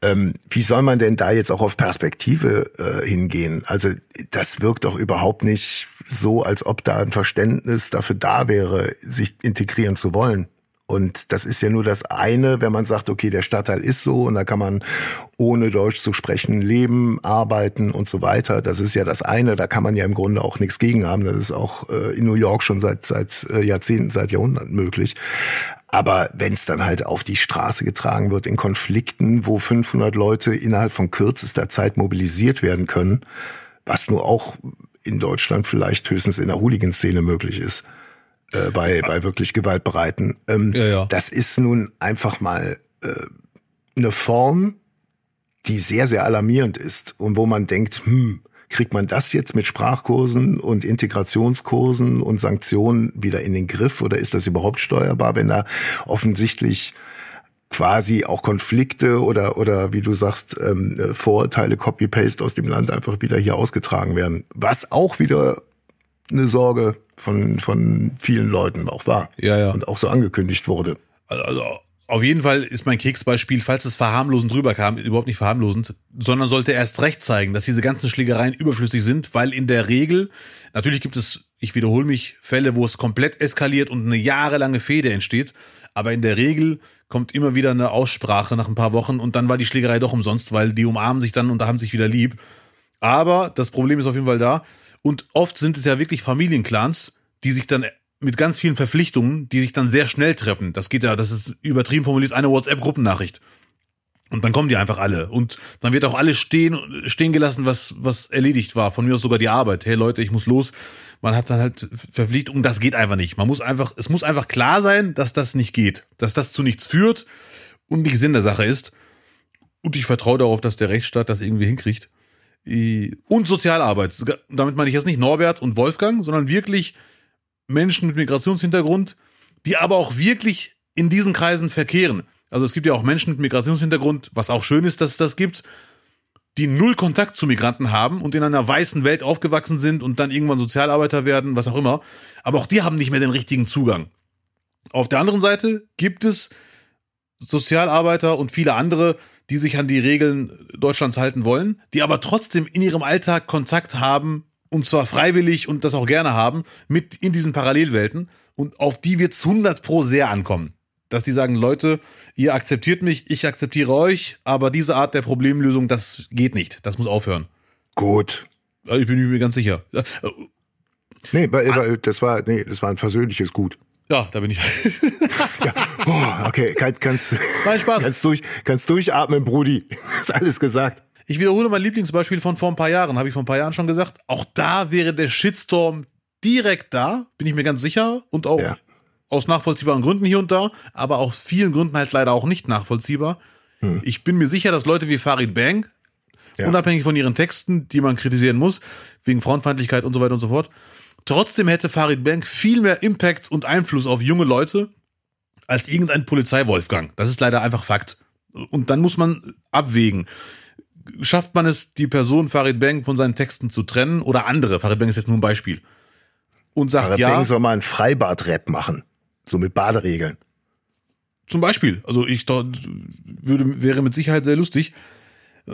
Ähm, wie soll man denn da jetzt auch auf Perspektive äh, hingehen? Also das wirkt doch überhaupt nicht so, als ob da ein Verständnis dafür da wäre, sich integrieren zu wollen. Und das ist ja nur das eine, wenn man sagt, okay, der Stadtteil ist so und da kann man ohne Deutsch zu sprechen leben, arbeiten und so weiter. Das ist ja das eine, da kann man ja im Grunde auch nichts gegen haben. Das ist auch äh, in New York schon seit, seit äh, Jahrzehnten, seit Jahrhunderten möglich. Aber wenn es dann halt auf die Straße getragen wird in Konflikten, wo 500 Leute innerhalb von kürzester Zeit mobilisiert werden können, was nur auch in Deutschland vielleicht höchstens in der Hooligan-Szene möglich ist, äh, bei, bei wirklich Gewaltbereiten. Ähm, Ja, ja. Das ist nun einfach mal äh, eine Form, die sehr, sehr alarmierend ist und wo man denkt, hm, kriegt man das jetzt mit Sprachkursen und Integrationskursen und Sanktionen wieder in den Griff oder ist das überhaupt steuerbar, wenn da offensichtlich quasi auch Konflikte oder oder wie du sagst ähm, äh, Vorurteile Copy-Paste aus dem Land einfach wieder hier ausgetragen werden, was auch wieder eine Sorge von von vielen Leuten auch war Ja, ja. und auch so angekündigt wurde. Also, also auf jeden Fall ist mein Keksbeispiel, falls es verharmlosend rüberkam, überhaupt nicht verharmlosend, sondern sollte erst recht zeigen, dass diese ganzen Schlägereien überflüssig sind, weil in der Regel, natürlich gibt es, ich wiederhole mich, Fälle, wo es komplett eskaliert und eine jahrelange Fehde entsteht, aber in der Regel kommt immer wieder eine Aussprache nach ein paar Wochen und dann war die Schlägerei doch umsonst, weil die umarmen sich dann und haben sich wieder lieb. Aber das Problem ist auf jeden Fall da. Und oft sind es ja wirklich Familienclans, die sich dann mit ganz vielen Verpflichtungen, die sich dann sehr schnell treffen. Das geht ja, das ist übertrieben formuliert, eine WhatsApp-Gruppennachricht. Und dann kommen die einfach alle. Und dann wird auch alles stehen, stehen gelassen, was, was erledigt war. Von mir aus sogar die Arbeit. Hey Leute, ich muss los. Man hat dann halt Verpflichtungen, das geht einfach nicht. Man muss einfach, es muss einfach klar sein, dass das nicht geht. Dass das zu nichts führt und nicht Sinn der Sache ist. Und ich vertraue darauf, dass der Rechtsstaat das irgendwie hinkriegt. Äh, Und Sozialarbeit. Damit meine ich jetzt nicht Norbert und Wolfgang, sondern wirklich Menschen mit Migrationshintergrund, die aber auch wirklich in diesen Kreisen verkehren. Also es gibt ja auch Menschen mit Migrationshintergrund, was auch schön ist, dass es das gibt, die null Kontakt zu Migranten haben und in einer weißen Welt aufgewachsen sind und dann irgendwann Sozialarbeiter werden, was auch immer. Aber auch die haben nicht mehr den richtigen Zugang. Auf der anderen Seite gibt es Sozialarbeiter und viele andere, die sich an die Regeln Deutschlands halten wollen, die aber trotzdem in ihrem Alltag Kontakt haben, und zwar freiwillig und das auch gerne haben, mit in diesen Parallelwelten. Und auf die wird's 100 pro sehr ankommen. Dass die sagen, Leute, ihr akzeptiert mich, ich akzeptiere euch, aber diese Art der Problemlösung, das geht nicht. Das muss aufhören. Gut. Ich bin mir ganz sicher. Nee, das war nee, das war ein versöhnliches Gut. Ja, da bin ich. <laughs> Oh, okay, kann, kannst Mein Spaß. kannst durch kannst durchatmen, Brudi. <laughs> Ist alles gesagt. Ich wiederhole mein Lieblingsbeispiel von vor ein paar Jahren, habe ich vor ein paar Jahren schon gesagt. Auch da wäre der Shitstorm direkt da, bin ich mir ganz sicher. Und auch Ja. aus nachvollziehbaren Gründen hier und da, aber aus vielen Gründen halt leider auch nicht nachvollziehbar. Ich bin mir sicher, dass Leute wie Farid Bang, Ja. unabhängig von ihren Texten, die man kritisieren muss, wegen Frauenfeindlichkeit und so weiter und so fort, trotzdem hätte Farid Bang viel mehr Impact und Einfluss auf junge Leute als irgendein Polizeiwolfgang. Das ist leider einfach Fakt. Und dann muss man abwägen. Schafft man es, die Person Farid Bang von seinen Texten zu trennen oder andere? Farid Bang ist jetzt nur ein Beispiel. Und sagt Farid ja. Bang soll mal ein Freibad-Rap machen. So mit Baderegeln. Zum Beispiel. Also ich würde, wäre mit Sicherheit sehr lustig. Äh,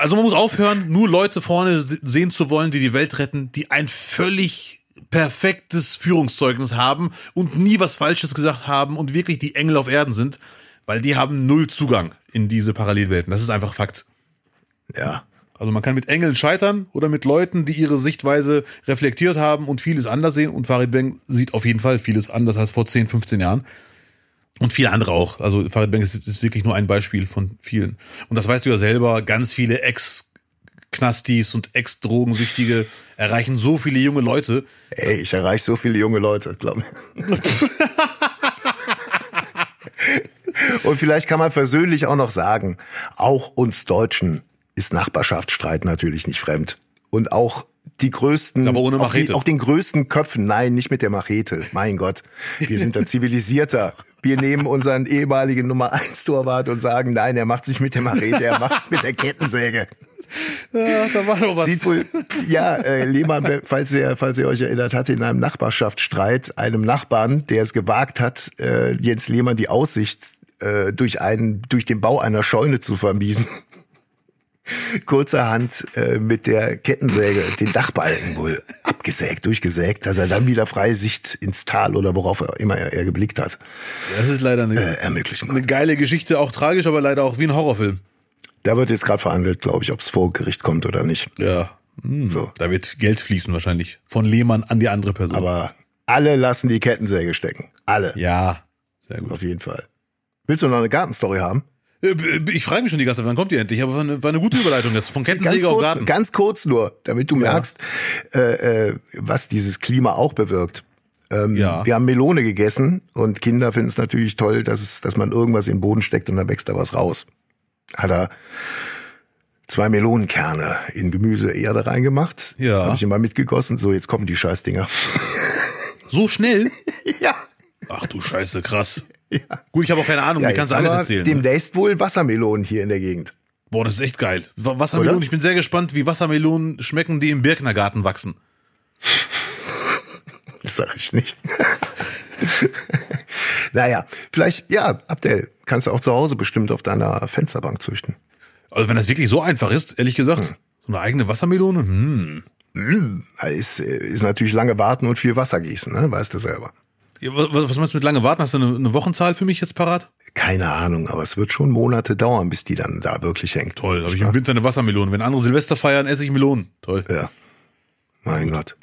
Also man muss aufhören, nur Leute vorne sehen zu wollen, die die Welt retten, die ein völlig perfektes Führungszeugnis haben und nie was Falsches gesagt haben und wirklich die Engel auf Erden sind, weil die haben null Zugang in diese Parallelwelten. Das ist einfach Fakt. Ja. Also man kann mit Engeln scheitern oder mit Leuten, die ihre Sichtweise reflektiert haben und vieles anders sehen. Und Farid Bang sieht auf jeden Fall vieles anders als vor 10, 15 Jahren. Und viele andere auch. Also Farid Bang ist, wirklich nur ein Beispiel von vielen. Und das weißt du ja selber, ganz viele Ex-Knastis und Ex-Drogensüchtige erreichen so viele junge Leute. Ey, ich erreiche so viele junge Leute, glaub mir. Und vielleicht kann man versöhnlich auch noch sagen, auch uns Deutschen ist Nachbarschaftsstreit natürlich nicht fremd. Und auch die größten, Aber ohne auch, die, auch den größten Köpfen, nein, nicht mit der Machete. Mein Gott, wir sind da <laughs> zivilisierter. Wir nehmen unseren ehemaligen Nummer 1 Torwart und sagen, nein, er macht sich mit der Machete, er macht es mit der Kettensäge. Ja, da war noch was. Sieht wohl, ja, äh, Lehmann, falls ihr, falls ihr euch erinnert habt, in einem Nachbarschaftsstreit, einem Nachbarn, der es gewagt hat, äh, Jens Lehmann die Aussicht äh, durch einen, durch den Bau einer Scheune zu vermiesen. Kurzerhand äh, mit der Kettensäge den Dachbalken wohl abgesägt, durchgesägt, dass er dann wieder freie Sicht ins Tal oder worauf er immer er, er geblickt hat, Das ist leider eine, äh, ermöglichen eine geile Geschichte, auch tragisch, aber leider auch wie ein Horrorfilm. Da wird jetzt gerade verhandelt, glaube ich, ob es vor Gericht kommt oder nicht. Ja. Hm. So. Da wird Geld fließen wahrscheinlich. Von Lehmann an die andere Person. Aber alle lassen die Kettensäge stecken. Alle. ja, sehr gut. Auf jeden Fall. Willst du noch eine Gartenstory haben? Äh, Ich frage mich schon die ganze Zeit, wann kommt die endlich? Aber war eine, war eine gute Überleitung jetzt. Von Kettensäge auf Garten. ganz kurz nur, damit du merkst, äh, äh, was dieses Klima auch bewirkt. Ähm, Ja. Wir haben Melone gegessen und Kinder finden es natürlich toll, dass, es, dass man irgendwas in den Boden steckt und dann wächst da was raus. Hat er zwei Melonenkerne in Gemüseerde reingemacht. Ja. Habe ich immer mitgegossen. So, jetzt kommen die Scheißdinger. <laughs> So schnell? ja. Ach du Scheiße, krass. Gut, ich habe auch keine Ahnung, ja kannst du alles erzählen. ne? Demnächst wohl Wassermelonen hier in der Gegend. Boah, das ist echt geil. Wa- Wassermelonen, Oder? ich bin sehr gespannt, wie Wassermelonen schmecken, die im Birknergarten wachsen. <laughs> Das sage ich nicht. <laughs> naja, vielleicht, ja, Abdel, kannst du auch zu Hause bestimmt auf deiner Fensterbank züchten. Also wenn das wirklich so einfach ist, ehrlich gesagt, Hm. so eine eigene Wassermelone, hm. Ist, ist natürlich lange warten und viel Wasser gießen, ne? weißt du selber. Was meinst du mit lange warten? Hast du eine, eine Wochenzahl für mich jetzt parat? Keine Ahnung, aber es wird schon Monate dauern, bis die dann da wirklich hängt. Toll, habe ich im Winter eine Wassermelone. Wenn andere Silvester feiern, esse ich Melonen. Toll. Ja. Mein Gott.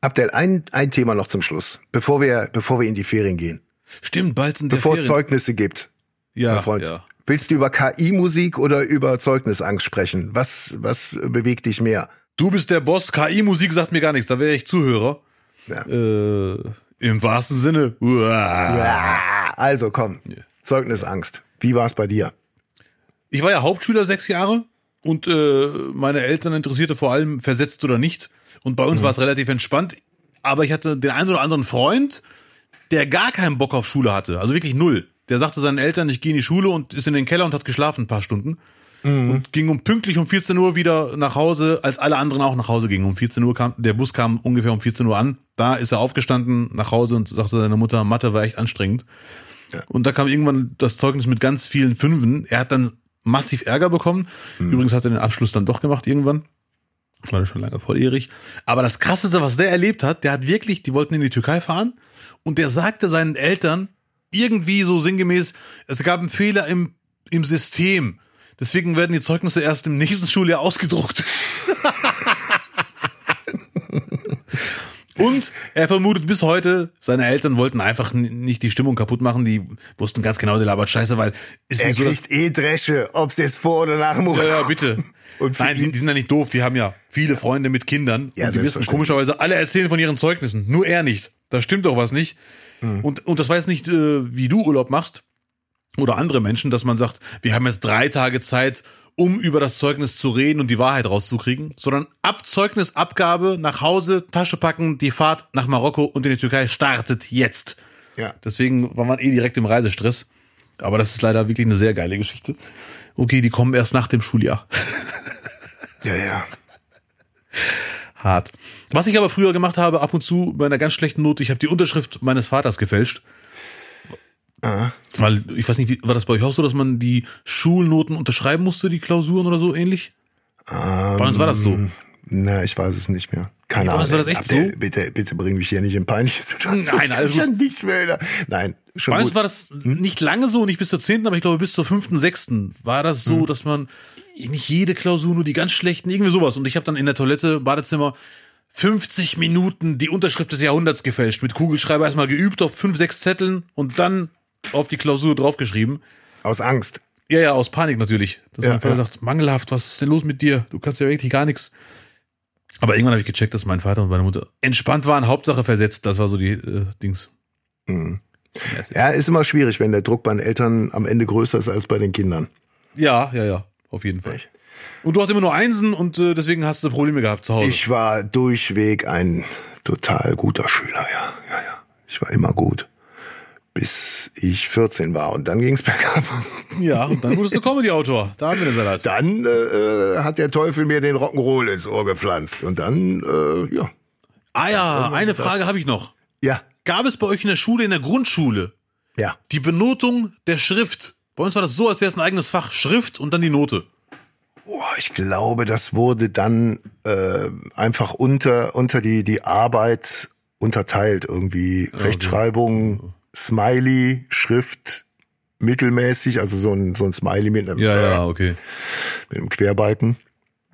Abdel, ein, ein Thema noch zum Schluss, bevor wir, bevor wir in die Ferien gehen. Stimmt, bald sind der Bevor es. Zeugnisse gibt. Ja, mein Freund. ja. Willst du über KI-Musik oder über Zeugnisangst sprechen? Was, was bewegt dich mehr? Du bist der Boss. KI-Musik sagt mir gar nichts. Da wäre ich Zuhörer. Ja. Äh, Im wahrsten Sinne. Uah. Also komm. Zeugnisangst. Wie war es bei dir? Ich war ja Hauptschüler sechs Jahre und äh, meine Eltern interessierte vor allem versetzt oder nicht. Und bei uns war es relativ entspannt. Aber ich hatte den einen oder anderen Freund, der gar keinen Bock auf Schule hatte. Also wirklich null. Der sagte seinen Eltern, ich gehe in die Schule und ist in den Keller und hat geschlafen ein paar Stunden. Und ging um pünktlich um 14 Uhr wieder nach Hause, als alle anderen auch nach Hause gingen. Um 14 Uhr kam, der Bus kam ungefähr um 14 Uhr an. Da ist er aufgestanden nach Hause und sagte seiner Mutter, Mathe war echt anstrengend. Und da kam irgendwann das Zeugnis mit ganz vielen Fünfen. Er hat dann massiv Ärger bekommen. Übrigens hat er den Abschluss dann doch gemacht irgendwann. War schon lange volljährig. Aber das Krasseste, was der erlebt hat, der hat wirklich, die wollten in die Türkei fahren und der sagte seinen Eltern irgendwie so sinngemäß, es gab einen Fehler im, im System. Deswegen werden die Zeugnisse erst im nächsten Schuljahr ausgedruckt. Und er vermutet bis heute, seine Eltern wollten einfach nicht die Stimmung kaputt machen. Die wussten ganz genau, der labert scheiße, weil ist Er nicht so, kriegt eh Dresche, ob's jetzt vor oder nach dem ja, Urlaub. ja, bitte. <laughs> Und Nein, die, die sind ja nicht doof, die haben ja viele Freunde mit Kindern. Ja, und sie wissen komischerweise, alle erzählen von ihren Zeugnissen, nur er nicht. Da stimmt doch was nicht. Hm. Und, und das weiß nicht, äh, wie du Urlaub machst oder andere Menschen, dass man sagt, wir haben jetzt drei Tage Zeit, um über das Zeugnis zu reden und die Wahrheit rauszukriegen, sondern ab Zeugnisabgabe nach Hause, Tasche packen, die Fahrt nach Marokko und in die Türkei startet jetzt. Ja. Deswegen war man eh direkt im Reisestress. Aber das ist leider wirklich eine sehr geile Geschichte. Okay, die kommen erst nach dem Schuljahr. <laughs> Ja, ja. Hart. Was ich aber früher gemacht habe, ab und zu bei einer ganz schlechten Note, ich habe die Unterschrift meines Vaters gefälscht. Ah. Weil, ich weiß nicht, wie- war das bei euch auch so, dass man die Schulnoten unterschreiben musste, die Klausuren oder so ähnlich? bei uns war das so. Na, ich weiß es nicht mehr. Keine Ja, bei uns Ahnung. war das echt so? Bitte, bitte bring mich hier nicht in peinliche Situationen. Nein, gut. an nichts mehr. Nein, schon Bei uns war das nicht lange so, nicht bis zur zehnten, aber ich glaube bis zur fünften, sechsten war das so, dass man nicht jede Klausur, nur die ganz schlechten, irgendwie sowas. Und ich habe dann in der Toilette, Badezimmer, 50 Minuten die Unterschrift des Jahrhunderts gefälscht, mit Kugelschreiber erstmal geübt auf fünf, sechs Zetteln und dann auf die Klausur draufgeschrieben. Aus Angst. Ja, ja, aus Panik natürlich. Dass Ja, mein Vater ja. sagt, mangelhaft, was ist denn los mit dir? Du kannst ja wirklich gar nichts. Aber irgendwann habe ich gecheckt, dass mein Vater und meine Mutter entspannt waren, Hauptsache versetzt. Das war so die äh, Dings. Ja, ist immer schwierig, wenn der Druck bei den Eltern am Ende größer ist als bei den Kindern. Ja, ja, ja, auf jeden Fall. Und du hast immer nur Einsen und äh, deswegen hast du Probleme gehabt zu Hause. Ich war durchweg ein total guter Schüler, ja. Ja, ja. Ich war immer gut. Bis ich 14 war und dann ging's <laughs> bergab. ja, und dann wurdest du Comedy-Autor. Da haben wir den Salat. Dann äh, äh, hat der Teufel mir den Rock'n'Roll ins Ohr gepflanzt. Und dann, äh, ja. Ah ja, eine Frage habe ich noch. Ja, Gab es bei euch in der Schule, in der Grundschule, ja. die Benotung der Schrift? Bei uns war das so, als wäre es ein eigenes Fach. Schrift und dann die Note. Boah, ich glaube, das wurde dann äh, einfach unter, unter die, die Arbeit unterteilt irgendwie. Rechtschreibung, Smiley, Schrift, mittelmäßig, also so ein, so ein Smiley mit einem, Ja, ja, okay. mit einem Querbalken.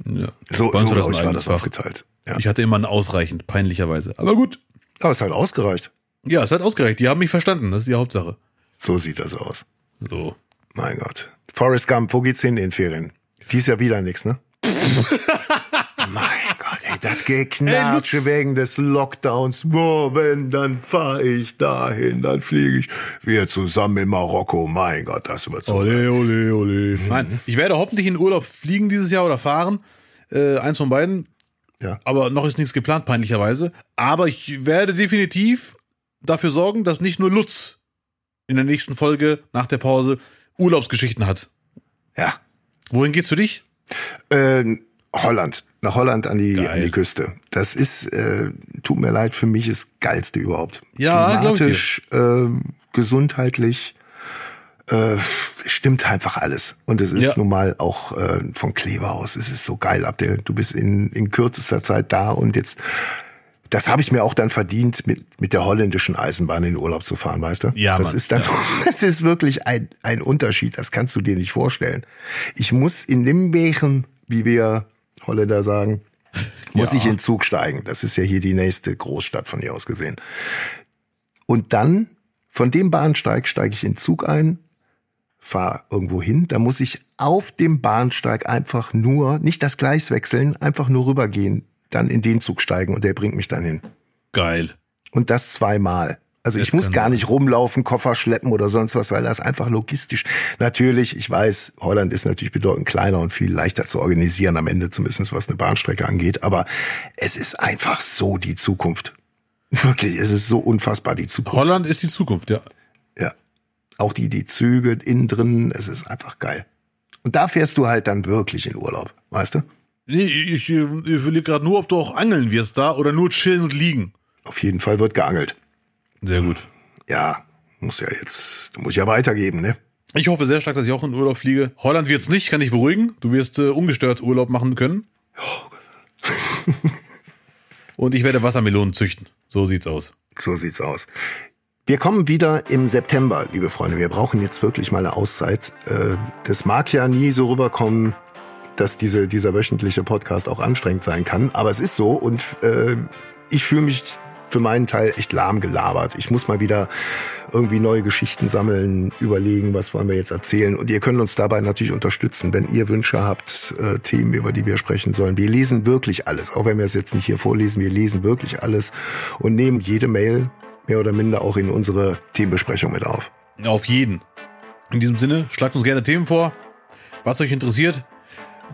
Ja. So, so war glaube ein ich, war das Fach. aufgeteilt. Ja. Ich hatte immer einen ausreichend, peinlicherweise. Aber gut. Aber es hat ausgereicht. Ja, es hat ausgereicht. Die haben mich verstanden. Das ist die Hauptsache. So sieht das aus. So. Mein Gott. Forrest Gump, wo geht's hin in den Ferien? Dies Jahr wieder nix, ne? <laughs> das Geknatsche Lutz. wegen des Lockdowns. Wenn, dann fahr ich dahin, dann fliege ich. Wir zusammen in Marokko. Mein Gott, das wird so. Ole, ole, ole. Nein, ich werde hoffentlich in Urlaub fliegen dieses Jahr oder fahren. Äh, eins von beiden. Ja. Aber noch ist nichts geplant, peinlicherweise. Aber ich werde definitiv dafür sorgen, dass nicht nur Lutz in der nächsten Folge nach der Pause Urlaubsgeschichten hat. Ja. Wohin geht's für dich? Äh, Holland. Nach Holland an die, Geil. an die Küste. Das ist, äh, tut mir leid, für mich ist geilste überhaupt. Ja. Klimatisch, äh, gesundheitlich, äh, stimmt einfach alles. Und es ist Ja. nun mal auch äh, von Kleber aus. Es ist so geil, Abdel. Du bist in, in kürzester Zeit da und jetzt, das habe ich mir auch dann verdient, mit, mit der holländischen Eisenbahn in den Urlaub zu fahren, weißt du? Ja, Das Mann. ist dann, <laughs> das ist wirklich ein, ein Unterschied. Das kannst du dir nicht vorstellen. Ich muss in Limbechen, wie wir Holländer sagen, muss Ja. ich in Zug steigen. Das ist ja hier die nächste Großstadt von hier aus gesehen. Und dann, von dem Bahnsteig steige ich in Zug ein, fahre irgendwo hin, da muss ich auf dem Bahnsteig einfach nur, nicht das Gleis wechseln, einfach nur rübergehen, dann in den Zug steigen und der bringt mich dann hin. Geil. Und das zweimal. Also ich muss gar sein. nicht rumlaufen, Koffer schleppen oder sonst was, weil das einfach logistisch. Natürlich, ich weiß, Holland ist natürlich bedeutend kleiner und viel leichter zu organisieren am Ende, zumindest was eine Bahnstrecke angeht. Aber es ist einfach so die Zukunft. Wirklich, es ist so unfassbar die Zukunft. Holland ist die Zukunft, ja. Ja. Auch die, die Züge innen drin, es ist einfach geil. Und da fährst du halt dann wirklich in Urlaub, weißt du? Nee, ich, ich überlege gerade nur, ob du auch angeln wirst da oder nur chillen und liegen. Auf jeden Fall wird geangelt. Sehr gut. Ja, muss ja jetzt, muss ja weitergeben, ne? Ich hoffe sehr stark, dass ich auch in Urlaub fliege. Holland wird's nicht, kann ich beruhigen. Du wirst äh, ungestört Urlaub machen können. <laughs> Und ich werde Wassermelonen züchten. So sieht's aus. So sieht's aus. Wir kommen wieder im September, liebe Freunde. Wir brauchen jetzt wirklich mal eine Auszeit. Äh, Das mag ja nie so rüberkommen, dass diese, dieser wöchentliche Podcast auch anstrengend sein kann. Aber es ist so und äh, ich fühle mich für meinen Teil echt lahm gelabert. Ich muss mal wieder irgendwie neue Geschichten sammeln, überlegen, was wollen wir jetzt erzählen. Und ihr könnt uns dabei natürlich unterstützen, wenn ihr Wünsche habt, äh, Themen, über die wir sprechen sollen. Wir lesen wirklich alles, auch wenn wir es jetzt nicht hier vorlesen. Wir lesen wirklich alles und nehmen jede Mail mehr oder minder auch in unsere Themenbesprechung mit auf. Auf jeden. In diesem Sinne, schlagt uns gerne Themen vor, was euch interessiert.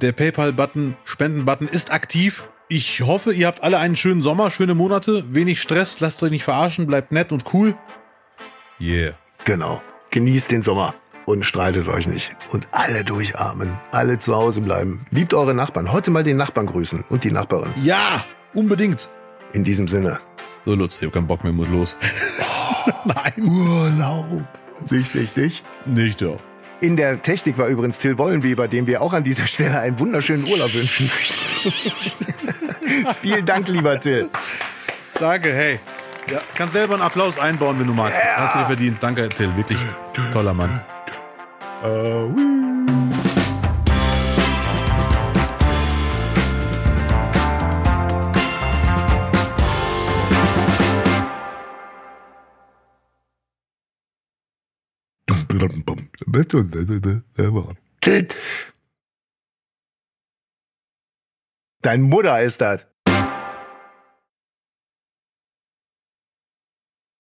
Der PayPal-Button, Spenden-Button ist aktiv. Ich hoffe, ihr habt alle einen schönen Sommer, schöne Monate, wenig Stress, lasst euch nicht verarschen, bleibt nett und cool. Yeah. Genau. Genießt den Sommer und streitet euch nicht. Und alle durchatmen. Alle zu Hause bleiben. Liebt eure Nachbarn. Heute mal den Nachbarn grüßen und die Nachbarin. Ja, unbedingt. In diesem Sinne. So, Lutz, ich hab keinen Bock mehr, muss los. <laughs> Nein. Urlaub. Nicht, nicht, nicht. Nicht doch. In der Technik war übrigens Till Wollenweber, dem wir auch an dieser Stelle einen wunderschönen Urlaub wünschen möchten. <laughs> <laughs> Vielen Dank, lieber Till. Danke, hey. Ja, kannst selber einen Applaus einbauen, wenn du magst. Hast du dir verdient. Danke, Till. Wirklich toller Mann. Dein Mutter ist das.